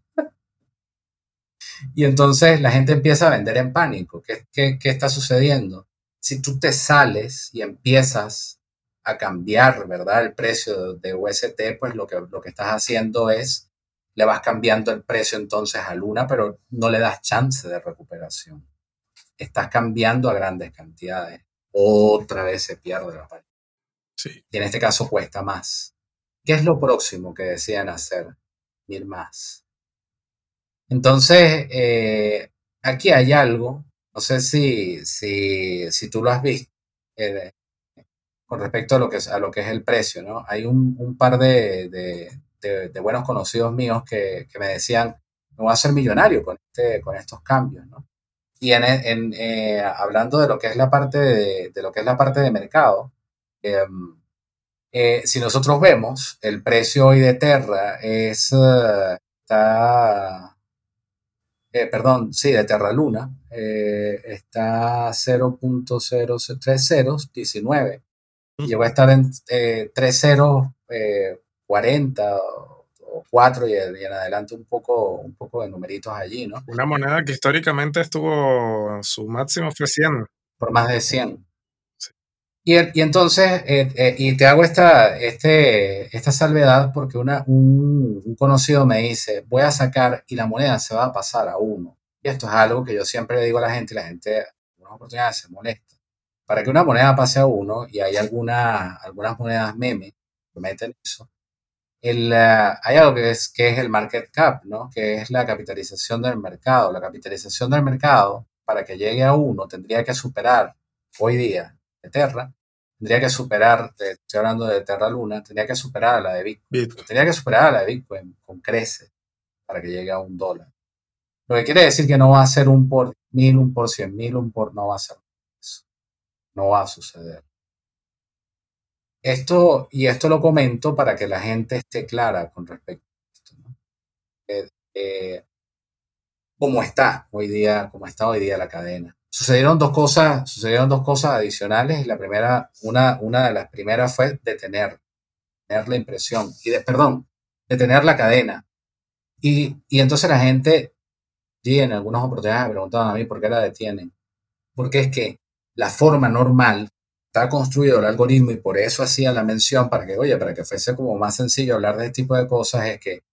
y entonces la gente empieza a vender en pánico. ¿Qué, qué, qué está sucediendo? Si tú te sales y empiezas a cambiar, ¿verdad? El precio de UST, pues lo que, lo que estás haciendo es le vas cambiando el precio entonces a Luna, pero no le das chance de recuperación. Estás cambiando a grandes cantidades. Otra vez se pierde la paridad. Sí. Y en este caso cuesta más. ¿Qué es lo próximo que desean hacer? Ir más. Entonces, eh, aquí hay algo, no sé si, si, si tú lo has visto, eh, con respecto a lo, que es, a lo que es el precio, ¿no? Hay un, par de, de, buenos conocidos míos que, me decían, me voy a hacer millonario con, este, con estos cambios, ¿no? Y en, eh, hablando de lo que es la parte de, lo que es la parte de mercado, em, eh, si nosotros vemos el precio hoy de Terra es eh, está perdón, sí, de Terra Luna está 0.03019 llegó a estar en 3.0 40 o 4 y, en adelante un poco, un poco de numeritos allí, ¿no? Una moneda que históricamente estuvo, su máximo fue 100. Por más de 100. Y, y, entonces, eh, eh, y te hago esta, este, esta salvedad porque una, un, un, conocido me dice, voy a sacar y la moneda se va a pasar a uno. Y esto es algo que yo siempre le digo a la gente y la gente, en algunas oportunidades se molesta. Para que una moneda pase a uno, y hay alguna, algunas monedas meme que meten eso, el, eh, hay algo que es, que es el market cap, ¿no? que es la capitalización del mercado. La capitalización del mercado, para que llegue a uno, tendría que superar hoy día de Terra, tendría que superar, estoy hablando de Terra Luna, tendría que superar a la de Bitcoin. Tendría que superar a la de Bitcoin con crece para que llegue a un dólar. Lo que quiere decir que no va a ser un por mil, un por cien mil, un por, no va a ser eso. No va a suceder. Esto, y esto lo comento para que la gente esté clara con respecto a esto, ¿no? Eh, eh, cómo está hoy día, cómo está hoy día la cadena. Sucedieron dos cosas, sucedieron dos cosas adicionales. La primera, una, una de las primeras fue detener, detener la impresión, y de, perdón, detener la cadena. Y, y entonces la gente, y en algunas oportunidades me preguntaban a mí por qué la detienen. Porque es que la forma normal está construido el algoritmo y por eso hacía la mención para que, oye, para que fuese como más sencillo hablar de este tipo de cosas, es que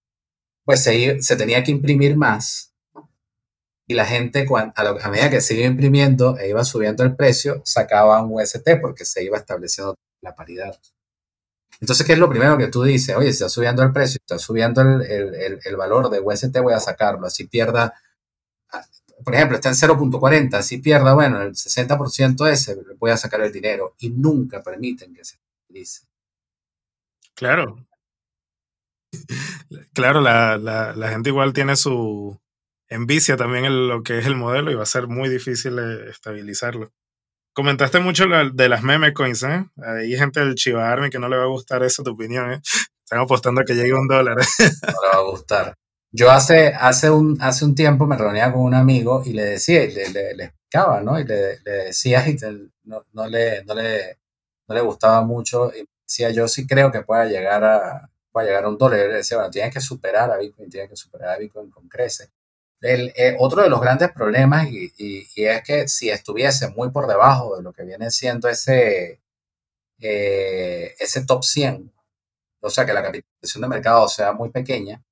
pues se, se tenía que imprimir más y la gente a, medida que se iba imprimiendo e iba subiendo el precio, sacaba un UST porque se iba estableciendo la paridad. Entonces, ¿qué es lo primero que tú dices? Oye, si está subiendo el precio, está subiendo el, valor de UST, voy a sacarlo. Así pierda, por ejemplo, está en 0.40, si pierda, bueno, el 60% ese, voy a sacar el dinero. Y nunca permiten que se utilice. Claro. Claro, la, la, gente igual tiene su envicia también en lo que es el modelo y va a ser muy difícil eh, estabilizarlo. Comentaste mucho de las meme coins, ¿eh? Hay gente del Chiva Army que no le va a gustar eso, tu opinión, ¿eh? Están apostando a que llegue un dólar. No le va a gustar. Yo hace, hace, un, hace un tiempo me reunía con un amigo y le decía, y le, le, explicaba, ¿no? Y le, decía, y no, no, le, no, le, no le gustaba mucho. Y decía, yo sí creo que pueda llegar a, pueda llegar a un dólar. Y le decía, bueno, tienes que superar a Bitcoin, tienes que superar a Bitcoin con crece. El, eh, otro de los grandes problemas, y, es que si estuviese muy por debajo de lo que viene siendo ese, eh, ese top 100, o sea, que la capitalización de mercado sea muy pequeña,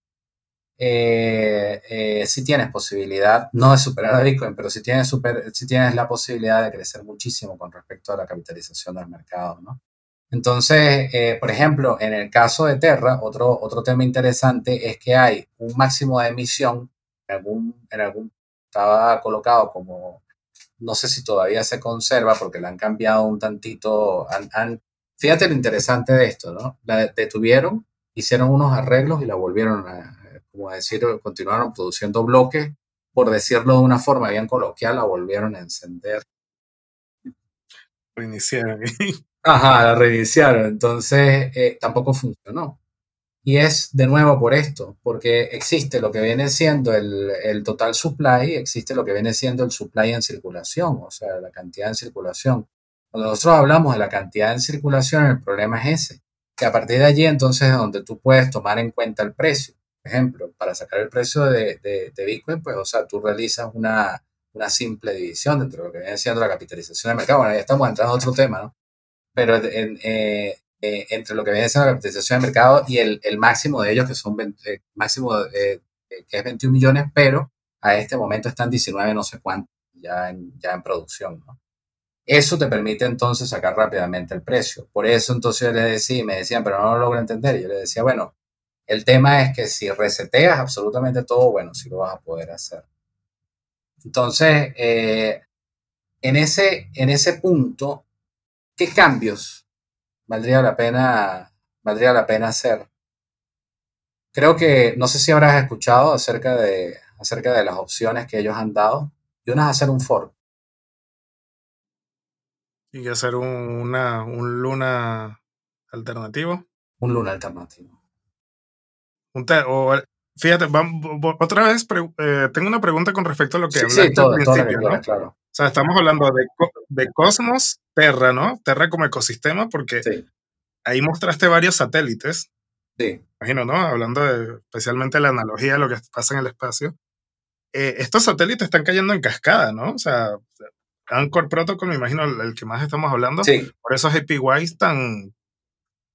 eh, si tienes posibilidad, no de superar a Bitcoin, pero si tienes, super, si tienes la posibilidad de crecer muchísimo con respecto a la capitalización del mercado, ¿no? Entonces, por ejemplo, en el caso de Terra, otro, otro tema interesante es que hay un máximo de emisión en algún, en algún, estaba colocado como, no sé si todavía se conserva porque la han cambiado un tantito, han, fíjate lo interesante de esto, ¿no? La detuvieron, hicieron unos arreglos y la volvieron a, como decir, continuaron produciendo bloques, por decirlo de una forma bien coloquial, la volvieron a encender. Reiniciaron. Ajá, la reiniciaron, entonces eh, tampoco funcionó. Y es de nuevo por esto, porque existe lo que viene siendo el, total supply, existe lo que viene siendo el supply en circulación, o sea, la cantidad en circulación. Cuando nosotros hablamos de la cantidad en circulación, el problema es ese, que a partir de allí entonces es donde tú puedes tomar en cuenta el precio. Ejemplo, para sacar el precio de, de, Bitcoin, pues, o sea, tú realizas una, una simple división dentro de lo que viene siendo la capitalización del mercado. Bueno, ya estamos entrando a otro tema, ¿no? Pero en, eh, eh, entre lo que viene siendo la capitalización de mercado y el, el máximo de ellos, que son eh, máximo eh, que es 21 millones, pero a este momento están 19 no sé cuánto ya en, ya en producción. ¿no? Eso te permite entonces sacar rápidamente el precio. Por eso entonces yo les decía, me decían, pero no lo logro entender. Yo les decía, bueno, el tema es que si reseteas absolutamente todo, bueno, sí lo vas a poder hacer. Entonces, en, ese, en ese punto, ¿qué cambios valdría la pena, valdría la pena hacer. Creo que, no sé si habrás escuchado acerca de, acerca de las opciones que ellos han dado, y una es hacer un fork. Y hacer un, una, un luna alternativo. Un luna alternativo. O, fíjate, otra vez eh, tengo una pregunta con respecto a lo que hablaste sí, al principio, claro. O sea, estamos hablando de, de Cosmos, Terra, ¿no? Terra como ecosistema, porque ahí mostraste varios satélites. Sí. Imagino, ¿no? Hablando de, especialmente de la analogía de lo que pasa en el espacio. Eh, estos satélites están cayendo en cascada, ¿no? O sea, Anchor Protocol, me imagino, el, que más estamos hablando. Sí. Por esos APYs tan...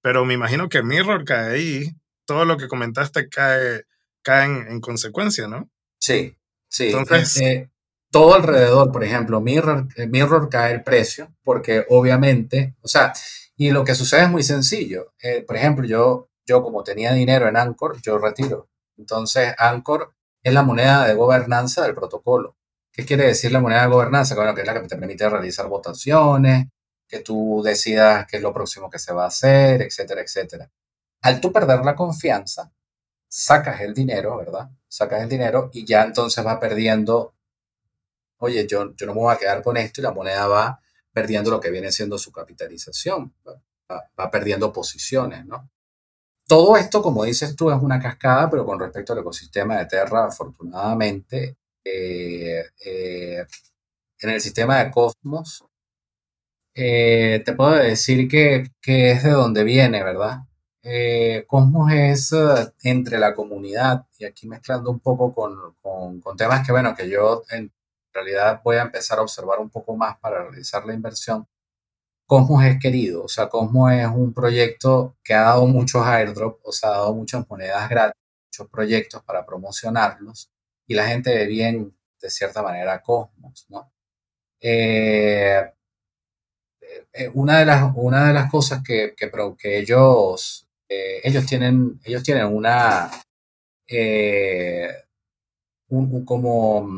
Pero me imagino que Mirror cae ahí, todo lo que comentaste cae, cae en, consecuencia, ¿no? Sí, sí. Entonces... Eh, todo alrededor, por ejemplo, Mirror, eh, Mirror cae el precio, porque obviamente, o sea, y lo que sucede es muy sencillo. Eh, por ejemplo, yo, yo como tenía dinero en Anchor, yo retiro. Entonces, Anchor es la moneda de gobernanza del protocolo. ¿Qué quiere decir la moneda de gobernanza? Bueno, que es la que te permite realizar votaciones, que tú decidas qué es lo próximo que se va a hacer, etcétera, etcétera. Al tú perder la confianza, sacas el dinero, ¿verdad? Sacas el dinero y ya entonces va perdiendo oye, yo, yo no me voy a quedar con esto y la moneda va perdiendo lo que viene siendo su capitalización, va, perdiendo posiciones, ¿no? Todo esto, como dices tú, es una cascada, pero con respecto al ecosistema de Terra, afortunadamente, eh, eh, en el sistema de Cosmos, eh, te puedo decir que, es de donde viene, ¿verdad? Cosmos es entre la comunidad, y aquí mezclando un poco con, con, con temas que, bueno, que yo en, realidad voy a empezar a observar un poco más para realizar la inversión. Cosmos es querido, o sea, Cosmos es un proyecto que ha dado muchos airdrops, o sea, ha dado muchas monedas gratis, muchos proyectos para promocionarlos y la gente ve bien de cierta manera Cosmos, ¿no? Eh, eh, una, de las, una de las cosas que, que, que ellos, eh, ellos, tienen, ellos tienen una, un, como,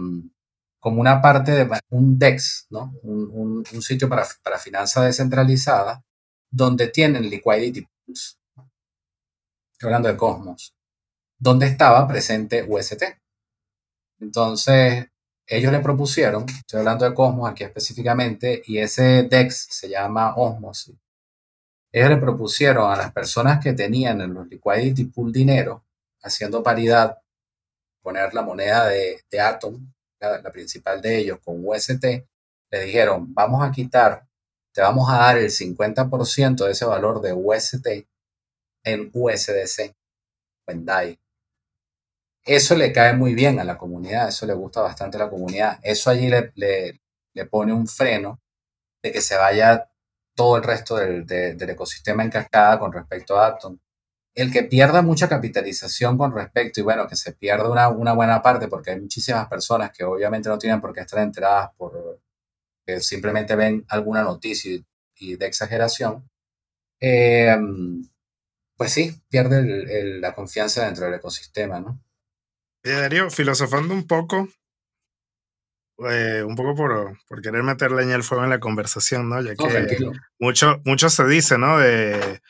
como una parte de un DEX, ¿no? Un, un, sitio para, para finanzas descentralizadas, donde tienen liquidity pools. Estoy hablando de Cosmos, donde estaba presente UST. Entonces, ellos le propusieron, estoy hablando de Cosmos aquí específicamente, y ese DEX se llama Osmos. Ellos le propusieron a las personas que tenían en los liquidity pool dinero, haciendo paridad, poner la moneda de, Atom, la, principal de ellos, con UST, le dijeron, vamos a quitar, te vamos a dar el 50% de ese valor de UST en USDC, en DAI. Eso le cae muy bien a la comunidad, eso le gusta bastante a la comunidad. Eso allí le, le, pone un freno de que se vaya todo el resto del, del, ecosistema en cascada con respecto a Atom. El que pierda mucha capitalización con respecto, y bueno, que se pierda una, una buena parte, porque hay muchísimas personas que obviamente no tienen por qué estar enteradas por que simplemente ven alguna noticia y, de exageración, eh, pues sí, pierde la confianza dentro del ecosistema, ¿no? Darío, filosofando un poco, eh, un poco por, por, querer meter leña al fuego en la conversación, ¿no? Ya que mucho, mucho se dice, ¿no? De,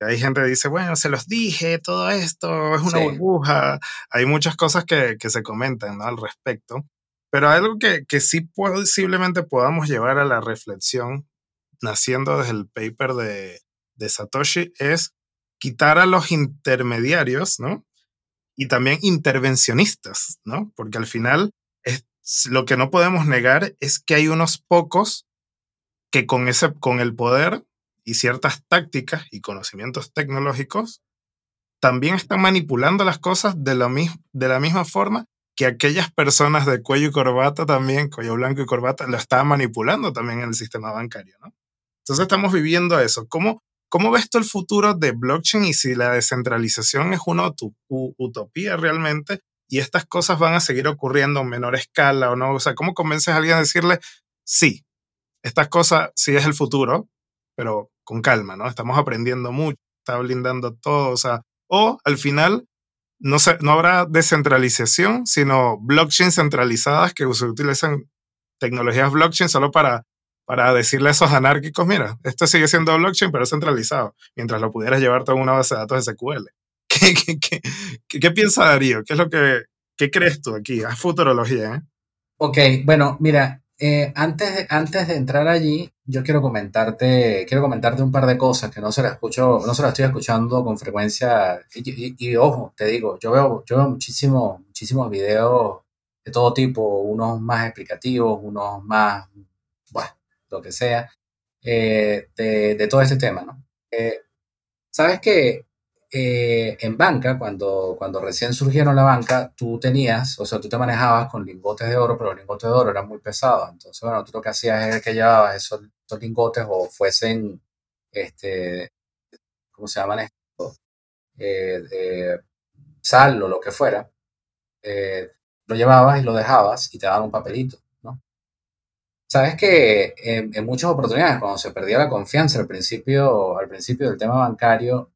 hay gente que dice, bueno, se los dije, todo esto es una burbuja. Hay muchas cosas que, que, se comentan, ¿no? Al respecto. Pero algo que, que sí posiblemente podamos llevar a la reflexión, naciendo desde el paper de, de Satoshi, es quitar a los intermediarios, ¿no? y también intervencionistas, ¿no? Porque al final lo que no podemos negar es que hay unos pocos que con, ese, con el poder y ciertas tácticas y conocimientos tecnológicos también están manipulando las cosas de la, de la misma forma que aquellas personas de cuello y corbata también, cuello blanco y corbata, lo estaban manipulando también en el sistema bancario, ¿no? Entonces estamos viviendo eso. ¿Cómo, ¿Cómo ves tú el futuro de blockchain y si la descentralización es una utopía realmente y estas cosas van a seguir ocurriendo en menor escala o no? O sea, ¿cómo convences a alguien a decirle, sí, estas cosas sí es el futuro, pero con calma, ¿no? Estamos aprendiendo mucho, está blindando todo, o sea, o al final no, no habrá descentralización, sino blockchain centralizadas que se utilizan tecnologías blockchain solo para para decirle a esos anárquicos, mira, esto sigue siendo blockchain, pero centralizado, mientras lo pudieras llevar todo en una base de datos SQL. ¿Qué, piensa Darío? ¿Qué es lo que, qué crees tú aquí? Haz futurología, ¿eh? Ok, bueno, mira, eh, antes, de, antes de entrar allí, yo quiero comentarte, quiero comentarte un par de cosas que no se las escucho, no se las estoy escuchando con frecuencia. Y, ojo, te digo, yo veo, yo veo muchísimos, muchísimos videos de todo tipo, unos más explicativos, unos más, bueno, lo que sea, eh, de, todo este tema, ¿no? Eh, Sabes que eh, en banca, cuando, cuando recién surgieron la banca, tú tenías, o sea, tú te manejabas con lingotes de oro, pero los lingotes de oro eran muy pesados. Entonces, bueno, tú lo que hacías es que llevabas esos, lingotes o fuesen, este, ¿cómo se llaman esto? sal o lo que fuera. lo llevabas y lo dejabas y te daban un papelito. Sabes que en, muchas oportunidades, cuando se perdía la confianza al principio, al principio del tema bancario,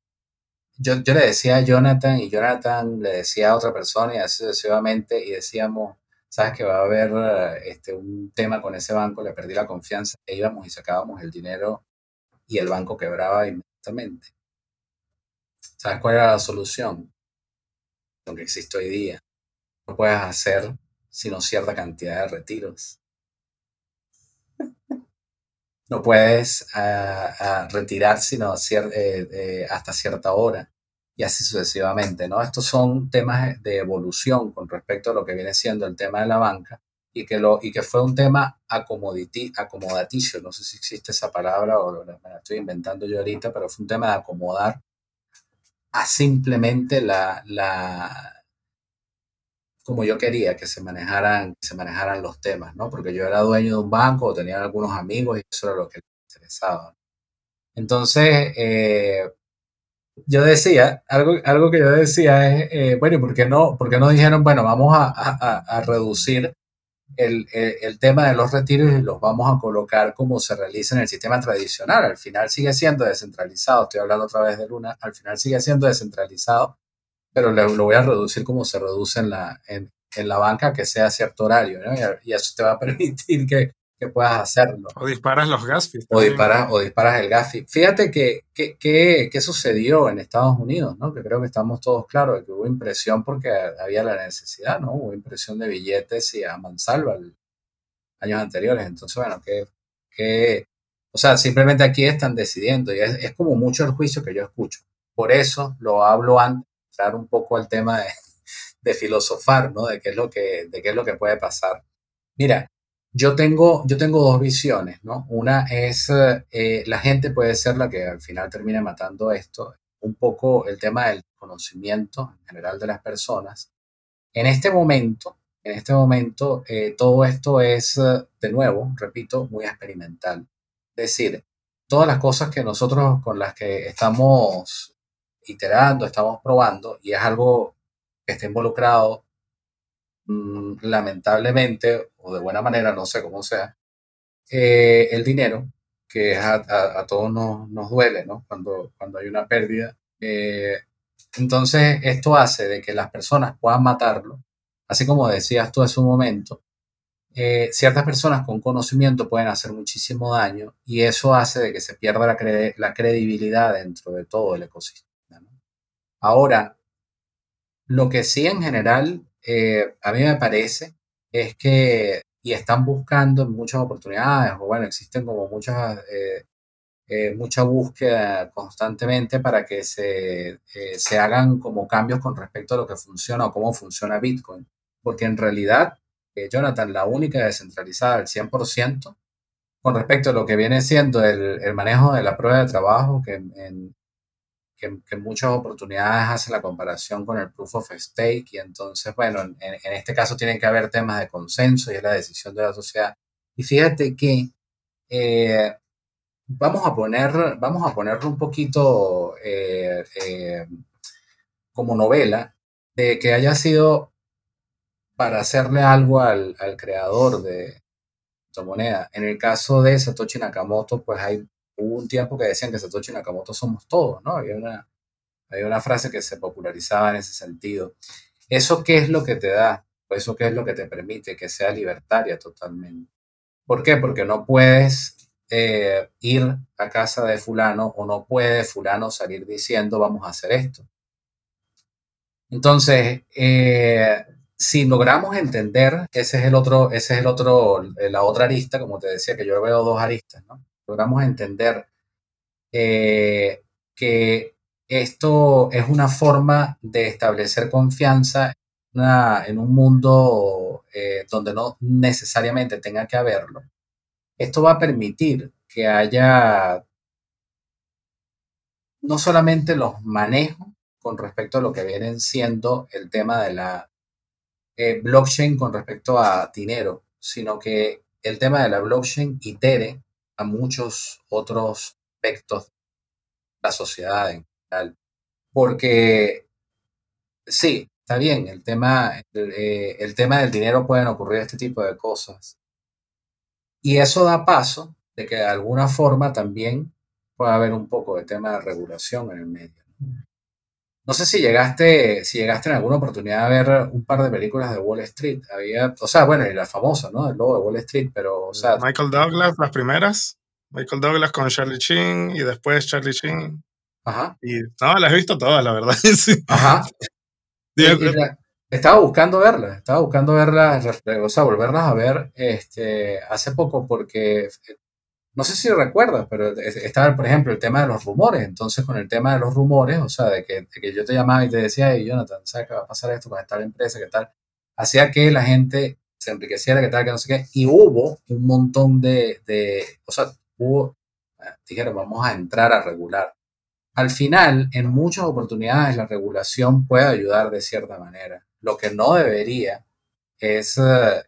yo, yo le decía a Jonathan y Jonathan le decía a otra persona y así sucesivamente y decíamos, sabes que va a haber este, un tema con ese banco, le perdí la confianza e íbamos y sacábamos el dinero y el banco quebraba inmediatamente. ¿Sabes cuál era la solución? Lo que existe hoy día. No puedes hacer sino cierta cantidad de retiros no puedes ah, ah, retirar sino eh, eh, hasta cierta hora y así sucesivamente, ¿no? Estos son temas de evolución con respecto a lo que viene siendo el tema de la banca y que, lo, y que fue un tema acomodaticio, no sé si existe esa palabra o la estoy inventando yo ahorita, pero fue un tema de acomodar a simplemente la, la como yo quería que se manejaran, se manejaran los temas, ¿no? Porque yo era dueño de un banco, tenía algunos amigos y eso era lo que les interesaba. Entonces, eh, yo decía, algo, algo que yo decía es, eh, bueno, ¿y por qué no, por qué no dijeron, bueno, vamos a, a, a, reducir el, el, tema de los retiros y los vamos a colocar como se realiza en el sistema tradicional. Al final sigue siendo descentralizado, estoy hablando otra vez de Luna, al final sigue siendo descentralizado, pero lo, lo voy a reducir como se reduce en la, en, en la banca, que sea cierto horario, ¿no? y, eso te va a permitir que, que puedas hacerlo. O disparas los gas O disparas, o disparas el gas Fíjate que, que, sucedió en Estados Unidos, ¿no? Que creo que estamos todos claros de que hubo impresión porque había la necesidad, ¿no? Hubo impresión de billetes y a mansalva años anteriores. Entonces, bueno, que, que, o sea, simplemente aquí están decidiendo y es, como mucho el juicio que yo escucho. Por eso lo hablo antes, un poco al tema de, de filosofar, ¿no? De qué es lo que, de qué es lo que puede pasar. Mira, yo tengo, yo tengo dos visiones, ¿no? Una es, eh, la gente puede ser la que al final termine matando esto, un poco el tema del conocimiento en general de las personas. En este momento, en este momento, eh, todo esto es, de nuevo, repito, muy experimental. Es decir, todas las cosas que nosotros con las que estamos iterando, estamos probando, y es algo que está involucrado Mm, lamentablemente, o de buena manera, no sé cómo sea, eh, el dinero, que a, todos nos, duele, ¿no? Cuando, cuando hay una pérdida. Eh, entonces, esto hace de que las personas puedan matarlo, así como decías tú hace un momento, eh, ciertas personas con conocimiento pueden hacer muchísimo daño y eso hace de que se pierda la credibilidad dentro de todo el ecosistema. Ahora, lo que sí en general eh, a mí me parece es que, y están buscando muchas oportunidades, o bueno, existen como muchas, eh, eh, mucha búsqueda constantemente para que se, se hagan como cambios con respecto a lo que funciona o cómo funciona Bitcoin. Porque en realidad, Jonathan, la única descentralizada al 100%, con respecto a lo que viene siendo el, el manejo de la prueba de trabajo, que en, que, en muchas oportunidades hace la comparación con el proof of stake y entonces, bueno, en, este caso tienen que haber temas de consenso y es la decisión de la sociedad. Y fíjate que eh, vamos a poner, vamos a ponerlo un poquito eh, eh, como novela de que haya sido para hacerle algo al, al creador de esta moneda. En el caso de Satoshi Nakamoto, pues hay hubo un tiempo que decían que Satoshi Nakamoto somos todos, ¿no? Había una, frase que se popularizaba en ese sentido. ¿Eso qué es lo que te da? ¿Eso qué es lo que te permite que sea libertaria totalmente? ¿Por qué? Porque no puedes eh, ir a casa de fulano o no puede fulano salir diciendo vamos a hacer esto. Entonces, eh, si logramos entender, ese es el otro, ese es el otro, la otra arista, como te decía, que yo veo dos aristas, ¿no? Logramos entender eh, que esto es una forma de establecer confianza en un mundo eh, donde no necesariamente tenga que haberlo. Esto va a permitir que haya no solamente los manejos con respecto a lo que vienen siendo el tema de la eh, blockchain con respecto a dinero, sino que el tema de la blockchain itere a muchos otros aspectos de la sociedad en general. Porque sí, está bien, el tema, eh, el tema del dinero pueden ocurrir este tipo de cosas. Y eso da paso de que de alguna forma también pueda haber un poco de tema de regulación en el medio. No sé si llegaste, si llegaste en alguna oportunidad a ver un par de películas de Wall Street. Había, o sea, bueno, y la famosa, ¿no? El logo de Wall Street, pero, sea. Michael Douglas, las primeras. Michael Douglas con Charlie Chin y después Charlie Chin. Ajá. Y no, las he visto todas, la verdad. Ajá. estaba buscando verlas, estaba buscando verlas, o sea, volverlas a ver este, hace poco porque no sé si recuerdas, pero estaba, por ejemplo, el tema de los rumores. Entonces, con el tema de los rumores, o sea, de que, yo te llamaba y te decía, hey, Jonathan, ¿sabes qué va a pasar esto con esta empresa? ¿Qué tal? Hacía que la gente se enriqueciera, ¿qué tal? Que no sé qué. Y hubo un montón de, de o sea, hubo, dijeron, vamos a entrar a regular. Al final, en muchas oportunidades, la regulación puede ayudar de cierta manera. Lo que no debería es,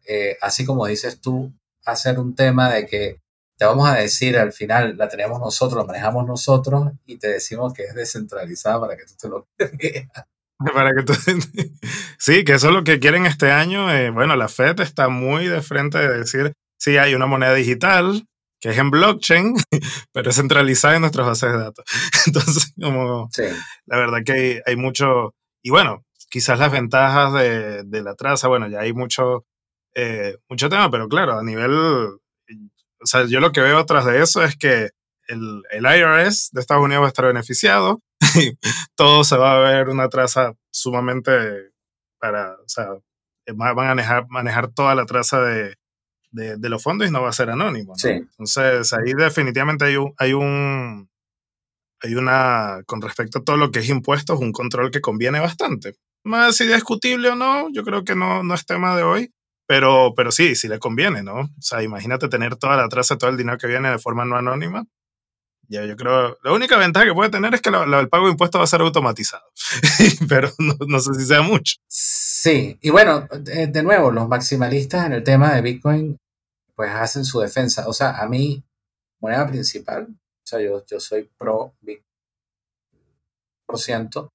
eh, así como dices tú, hacer un tema de que te vamos a decir al final, la tenemos nosotros, la manejamos nosotros y te decimos que es descentralizada para que tú te lo creas. Para que sí, que eso es lo que quieren este año. Eh, bueno, la Fed está muy de frente de decir, sí, hay una moneda digital que es en blockchain, pero es centralizada en nuestras bases de datos. Entonces, como la verdad que hay, mucho, y bueno, quizás las ventajas de, la traza, bueno, ya hay mucho, eh, mucho tema, pero claro, a nivel, o sea, yo lo que veo tras de eso es que el, el IRS de Estados Unidos va a estar beneficiado, todo se va a ver una traza sumamente para, o sea, van a manejar, manejar toda la traza de, de, los fondos y no va a ser anónimo. Entonces, ahí definitivamente hay un, hay un, hay una, con respecto a todo lo que es impuestos, un control que conviene bastante. Más si discutible o no, yo creo que no, no es tema de hoy, pero, pero sí, sí le conviene, ¿no? O sea, imagínate tener toda la traza, todo el dinero que viene de forma no anónima. Ya, yo creo, la única ventaja que puede tener es que el pago de impuestos va a ser automatizado, pero no, no, sé si sea mucho. Sí, y bueno, de, nuevo, los maximalistas en el tema de Bitcoin, pues hacen su defensa. O sea, a mí, moneda principal, o sea, yo, yo soy pro Bitcoin por ciento.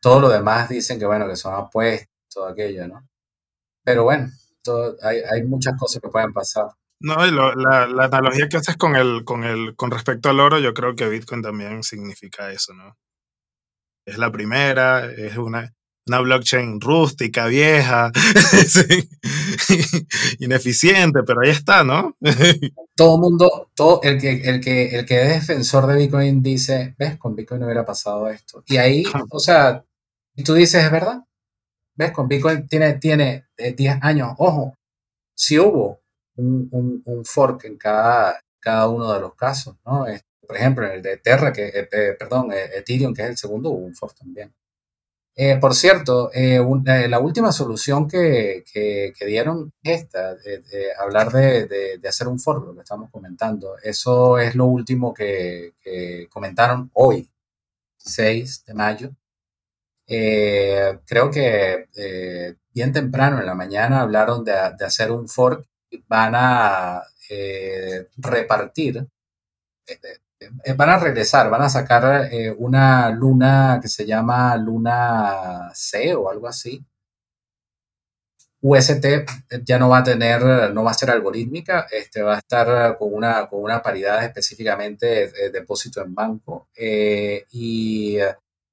Todo lo demás dicen que, bueno, que son apuestas, todo aquello, ¿no? Pero bueno, hay, hay muchas cosas que pueden pasar. No, y la, la, analogía que haces con el, con el, con respecto al oro, yo creo que Bitcoin también significa eso, ¿no? Es la primera, es una, una blockchain rústica, vieja, ineficiente, pero ahí está, ¿no? todo mundo, todo el que, el que, el que es defensor de Bitcoin dice, ves, con Bitcoin no hubiera pasado esto. Y ahí, o sea, tú dices, es verdad. ¿Ves? Con Bitcoin tiene, tiene 10 eh, años. Ojo, si hubo un, fork en cada, cada uno de los casos, ¿no? Por ejemplo, en el de Terra, que, eh, eh, perdón, eh, Ethereum, que es el segundo, hubo un fork también. por cierto, la última solución que, que, dieron esta, hablar de, de, hacer un fork, lo que estamos comentando, eso es lo último que, comentaron hoy, 6 de mayo. creo que bien temprano en la mañana hablaron de, de hacer un fork van a eh, repartir, eh, eh, van a regresar, van a sacar una luna que se llama luna C o algo así. UST ya no va a tener, no va a ser algorítmica, este, va a estar con una, con una paridad específicamente de, depósito en banco y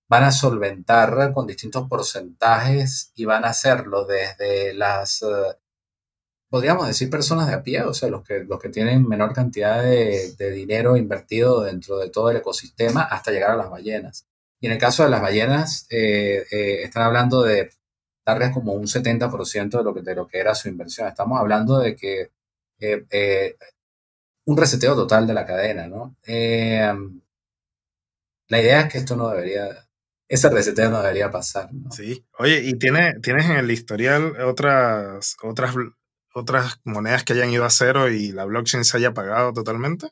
van a solventar con distintos porcentajes y van a hacerlo desde las podríamos decir personas de a pie, o sea, los que, los que tienen menor cantidad de, dinero invertido dentro de todo el ecosistema hasta llegar a las ballenas. Y en el caso de las ballenas, eh, eh, están hablando de darles como un 70% de lo, que, de lo que era su inversión. Estamos hablando de que eh, un reseteo total de la cadena, ¿no? la idea es que esto no debería, ese reseteo no debería pasar, ¿no? Sí. Oye, ¿y tiene, tienes en el historial otras, otras otras monedas que hayan ido a cero y la blockchain se haya pagado totalmente?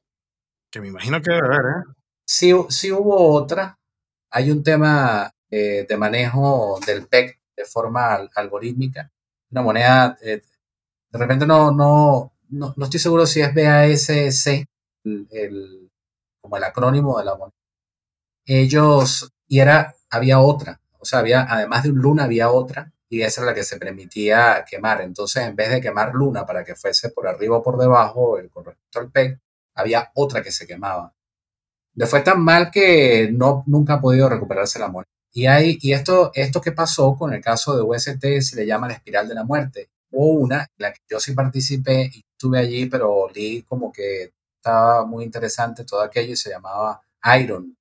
Que me imagino que debe haber, ¿eh? Sí, hubo otra. Hay un tema eh, de manejo del PEC de forma algorítmica. Una moneda, eh, de repente no, no, no, estoy seguro si es BASC, el, como el acrónimo de la moneda. Ellos, y era, había otra, o sea, había, además de un Luna, había otra, y esa era la que se permitía quemar. Entonces, en vez de quemar luna para que fuese por arriba o por debajo, el, con respecto al PEC, había otra que se quemaba. Le fue tan mal que no, nunca ha podido recuperarse la moneda. Y, hay, y esto, esto que pasó con el caso de UST se le llama la espiral de la muerte. Hubo una en la que yo sí participé y estuve allí, pero leí como que estaba muy interesante todo aquello y se llamaba Iron.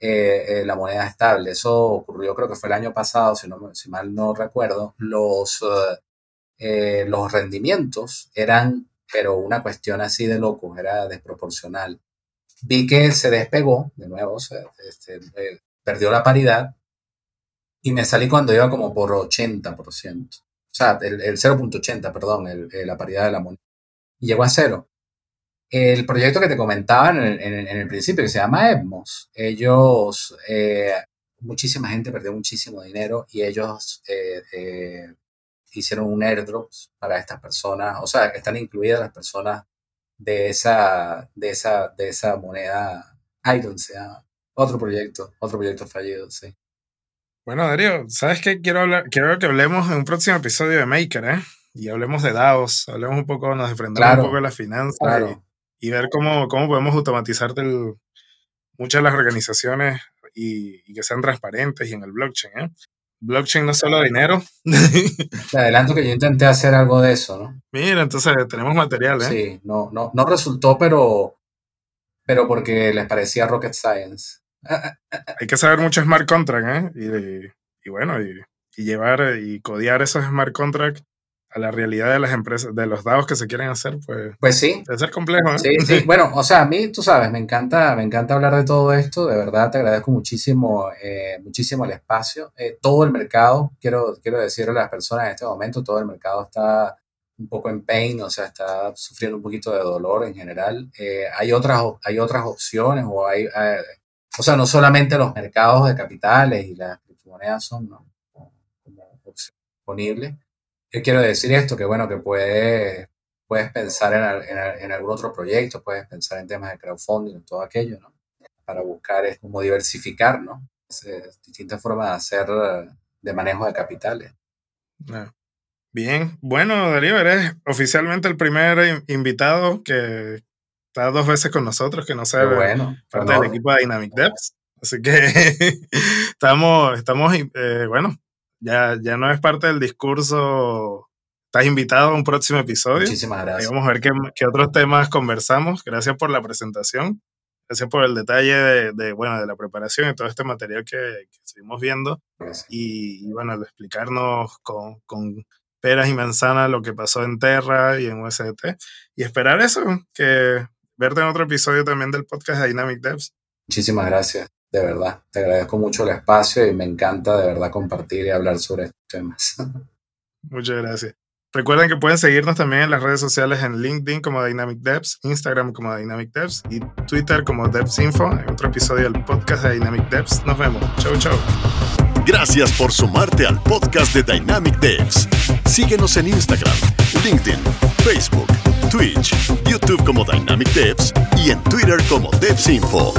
Eh, eh, la moneda estable. Eso ocurrió creo que fue el año pasado, si, no, si mal no recuerdo. Los, eh, los rendimientos eran, pero una cuestión así de locos, era desproporcional. Vi que se despegó, de nuevo, este, perdió la paridad y me salí cuando iba como por 80%. O sea, el, el 0.80, perdón, la paridad de la moneda. Y llegó a cero. El proyecto que te comentaba en el, principio, que se llama Edmos, ellos, eh, muchísima gente perdió muchísimo dinero y ellos eh, eh, hicieron un airdrop para estas personas, o sea, están incluidas las personas de esa, de esa, de esa moneda Iron, sea otro proyecto, otro proyecto fallido, sí. Bueno, Darío, ¿sabes qué? Quiero, hablar, quiero que hablemos en un próximo episodio de Maker, ¿eh? Y hablemos de DAOs, hablemos un poco, nos enfrentamos un poco a las finanzas y, ver cómo, cómo podemos automatizar muchas de las organizaciones y, que sean transparentes y en el blockchain, ¿eh? Blockchain no es solo dinero. Te adelanto que yo intenté hacer algo de eso, ¿no? Mira, entonces tenemos material, ¿eh? Sí, no, no, no resultó, pero, pero porque les parecía rocket science. Hay que saber mucho smart contract, ¿eh? Y, bueno, y, llevar y codear esos smart contracts a la realidad de las empresas, de los dados que se quieren hacer, pues, pues sí. Debe ser complejo, ¿eh? Sí, sí. Bueno, o sea, a mí, tú sabes, me encanta, me encanta hablar de todo esto. De verdad, te agradezco muchísimo, eh, muchísimo el espacio. Eh, todo el mercado, quiero, quiero decirle a las personas en este momento, todo el mercado está un poco en pain, o sea, está sufriendo un poquito de dolor en general. hay, otras, hay otras opciones o hay o sea, no solamente los mercados de capitales y las criptomonedas son como, opción disponible. Yo quiero decir esto, que bueno, que puedes, puedes pensar en, en, algún otro proyecto, puedes pensar en temas de crowdfunding, todo aquello, ¿no? Para buscar es como diversificar, ¿no? distintas formas de hacer de manejo de capitales. Bien, bueno, Darío, eres oficialmente el primer invitado que, está dos veces con nosotros, que no sea bueno, parte del equipo de Dynamic Devs. Así que estamos, estamos eh, bueno, ya, ya no es parte del discurso. Estás invitado a un próximo episodio. Muchísimas gracias. vamos a ver qué, qué, otros temas conversamos. Gracias por la presentación. Gracias por el detalle de, de bueno, de la preparación y todo este material que, que estuvimos viendo. Y, y, bueno, explicarnos con, con peras y manzanas lo que pasó en Terra y en USDT. Y esperar eso, que verte en otro episodio también del podcast de Dynamic Devs. Muchísimas gracias, de verdad. Te agradezco mucho el espacio y me encanta de verdad compartir y hablar sobre estos temas. Muchas gracias. Recuerden que pueden seguirnos también en las redes sociales en LinkedIn como Dynamic Devs, Instagram como Dynamic Devs y Twitter como DevsInfo. En otro episodio del podcast de Dynamic Devs. Nos vemos. Chau, chau. Gracias por sumarte al podcast de Dynamic Devs. Síguenos en Instagram, LinkedIn, Facebook Twitch, YouTube como Dynamic Devs y en Twitter como DevsInfo.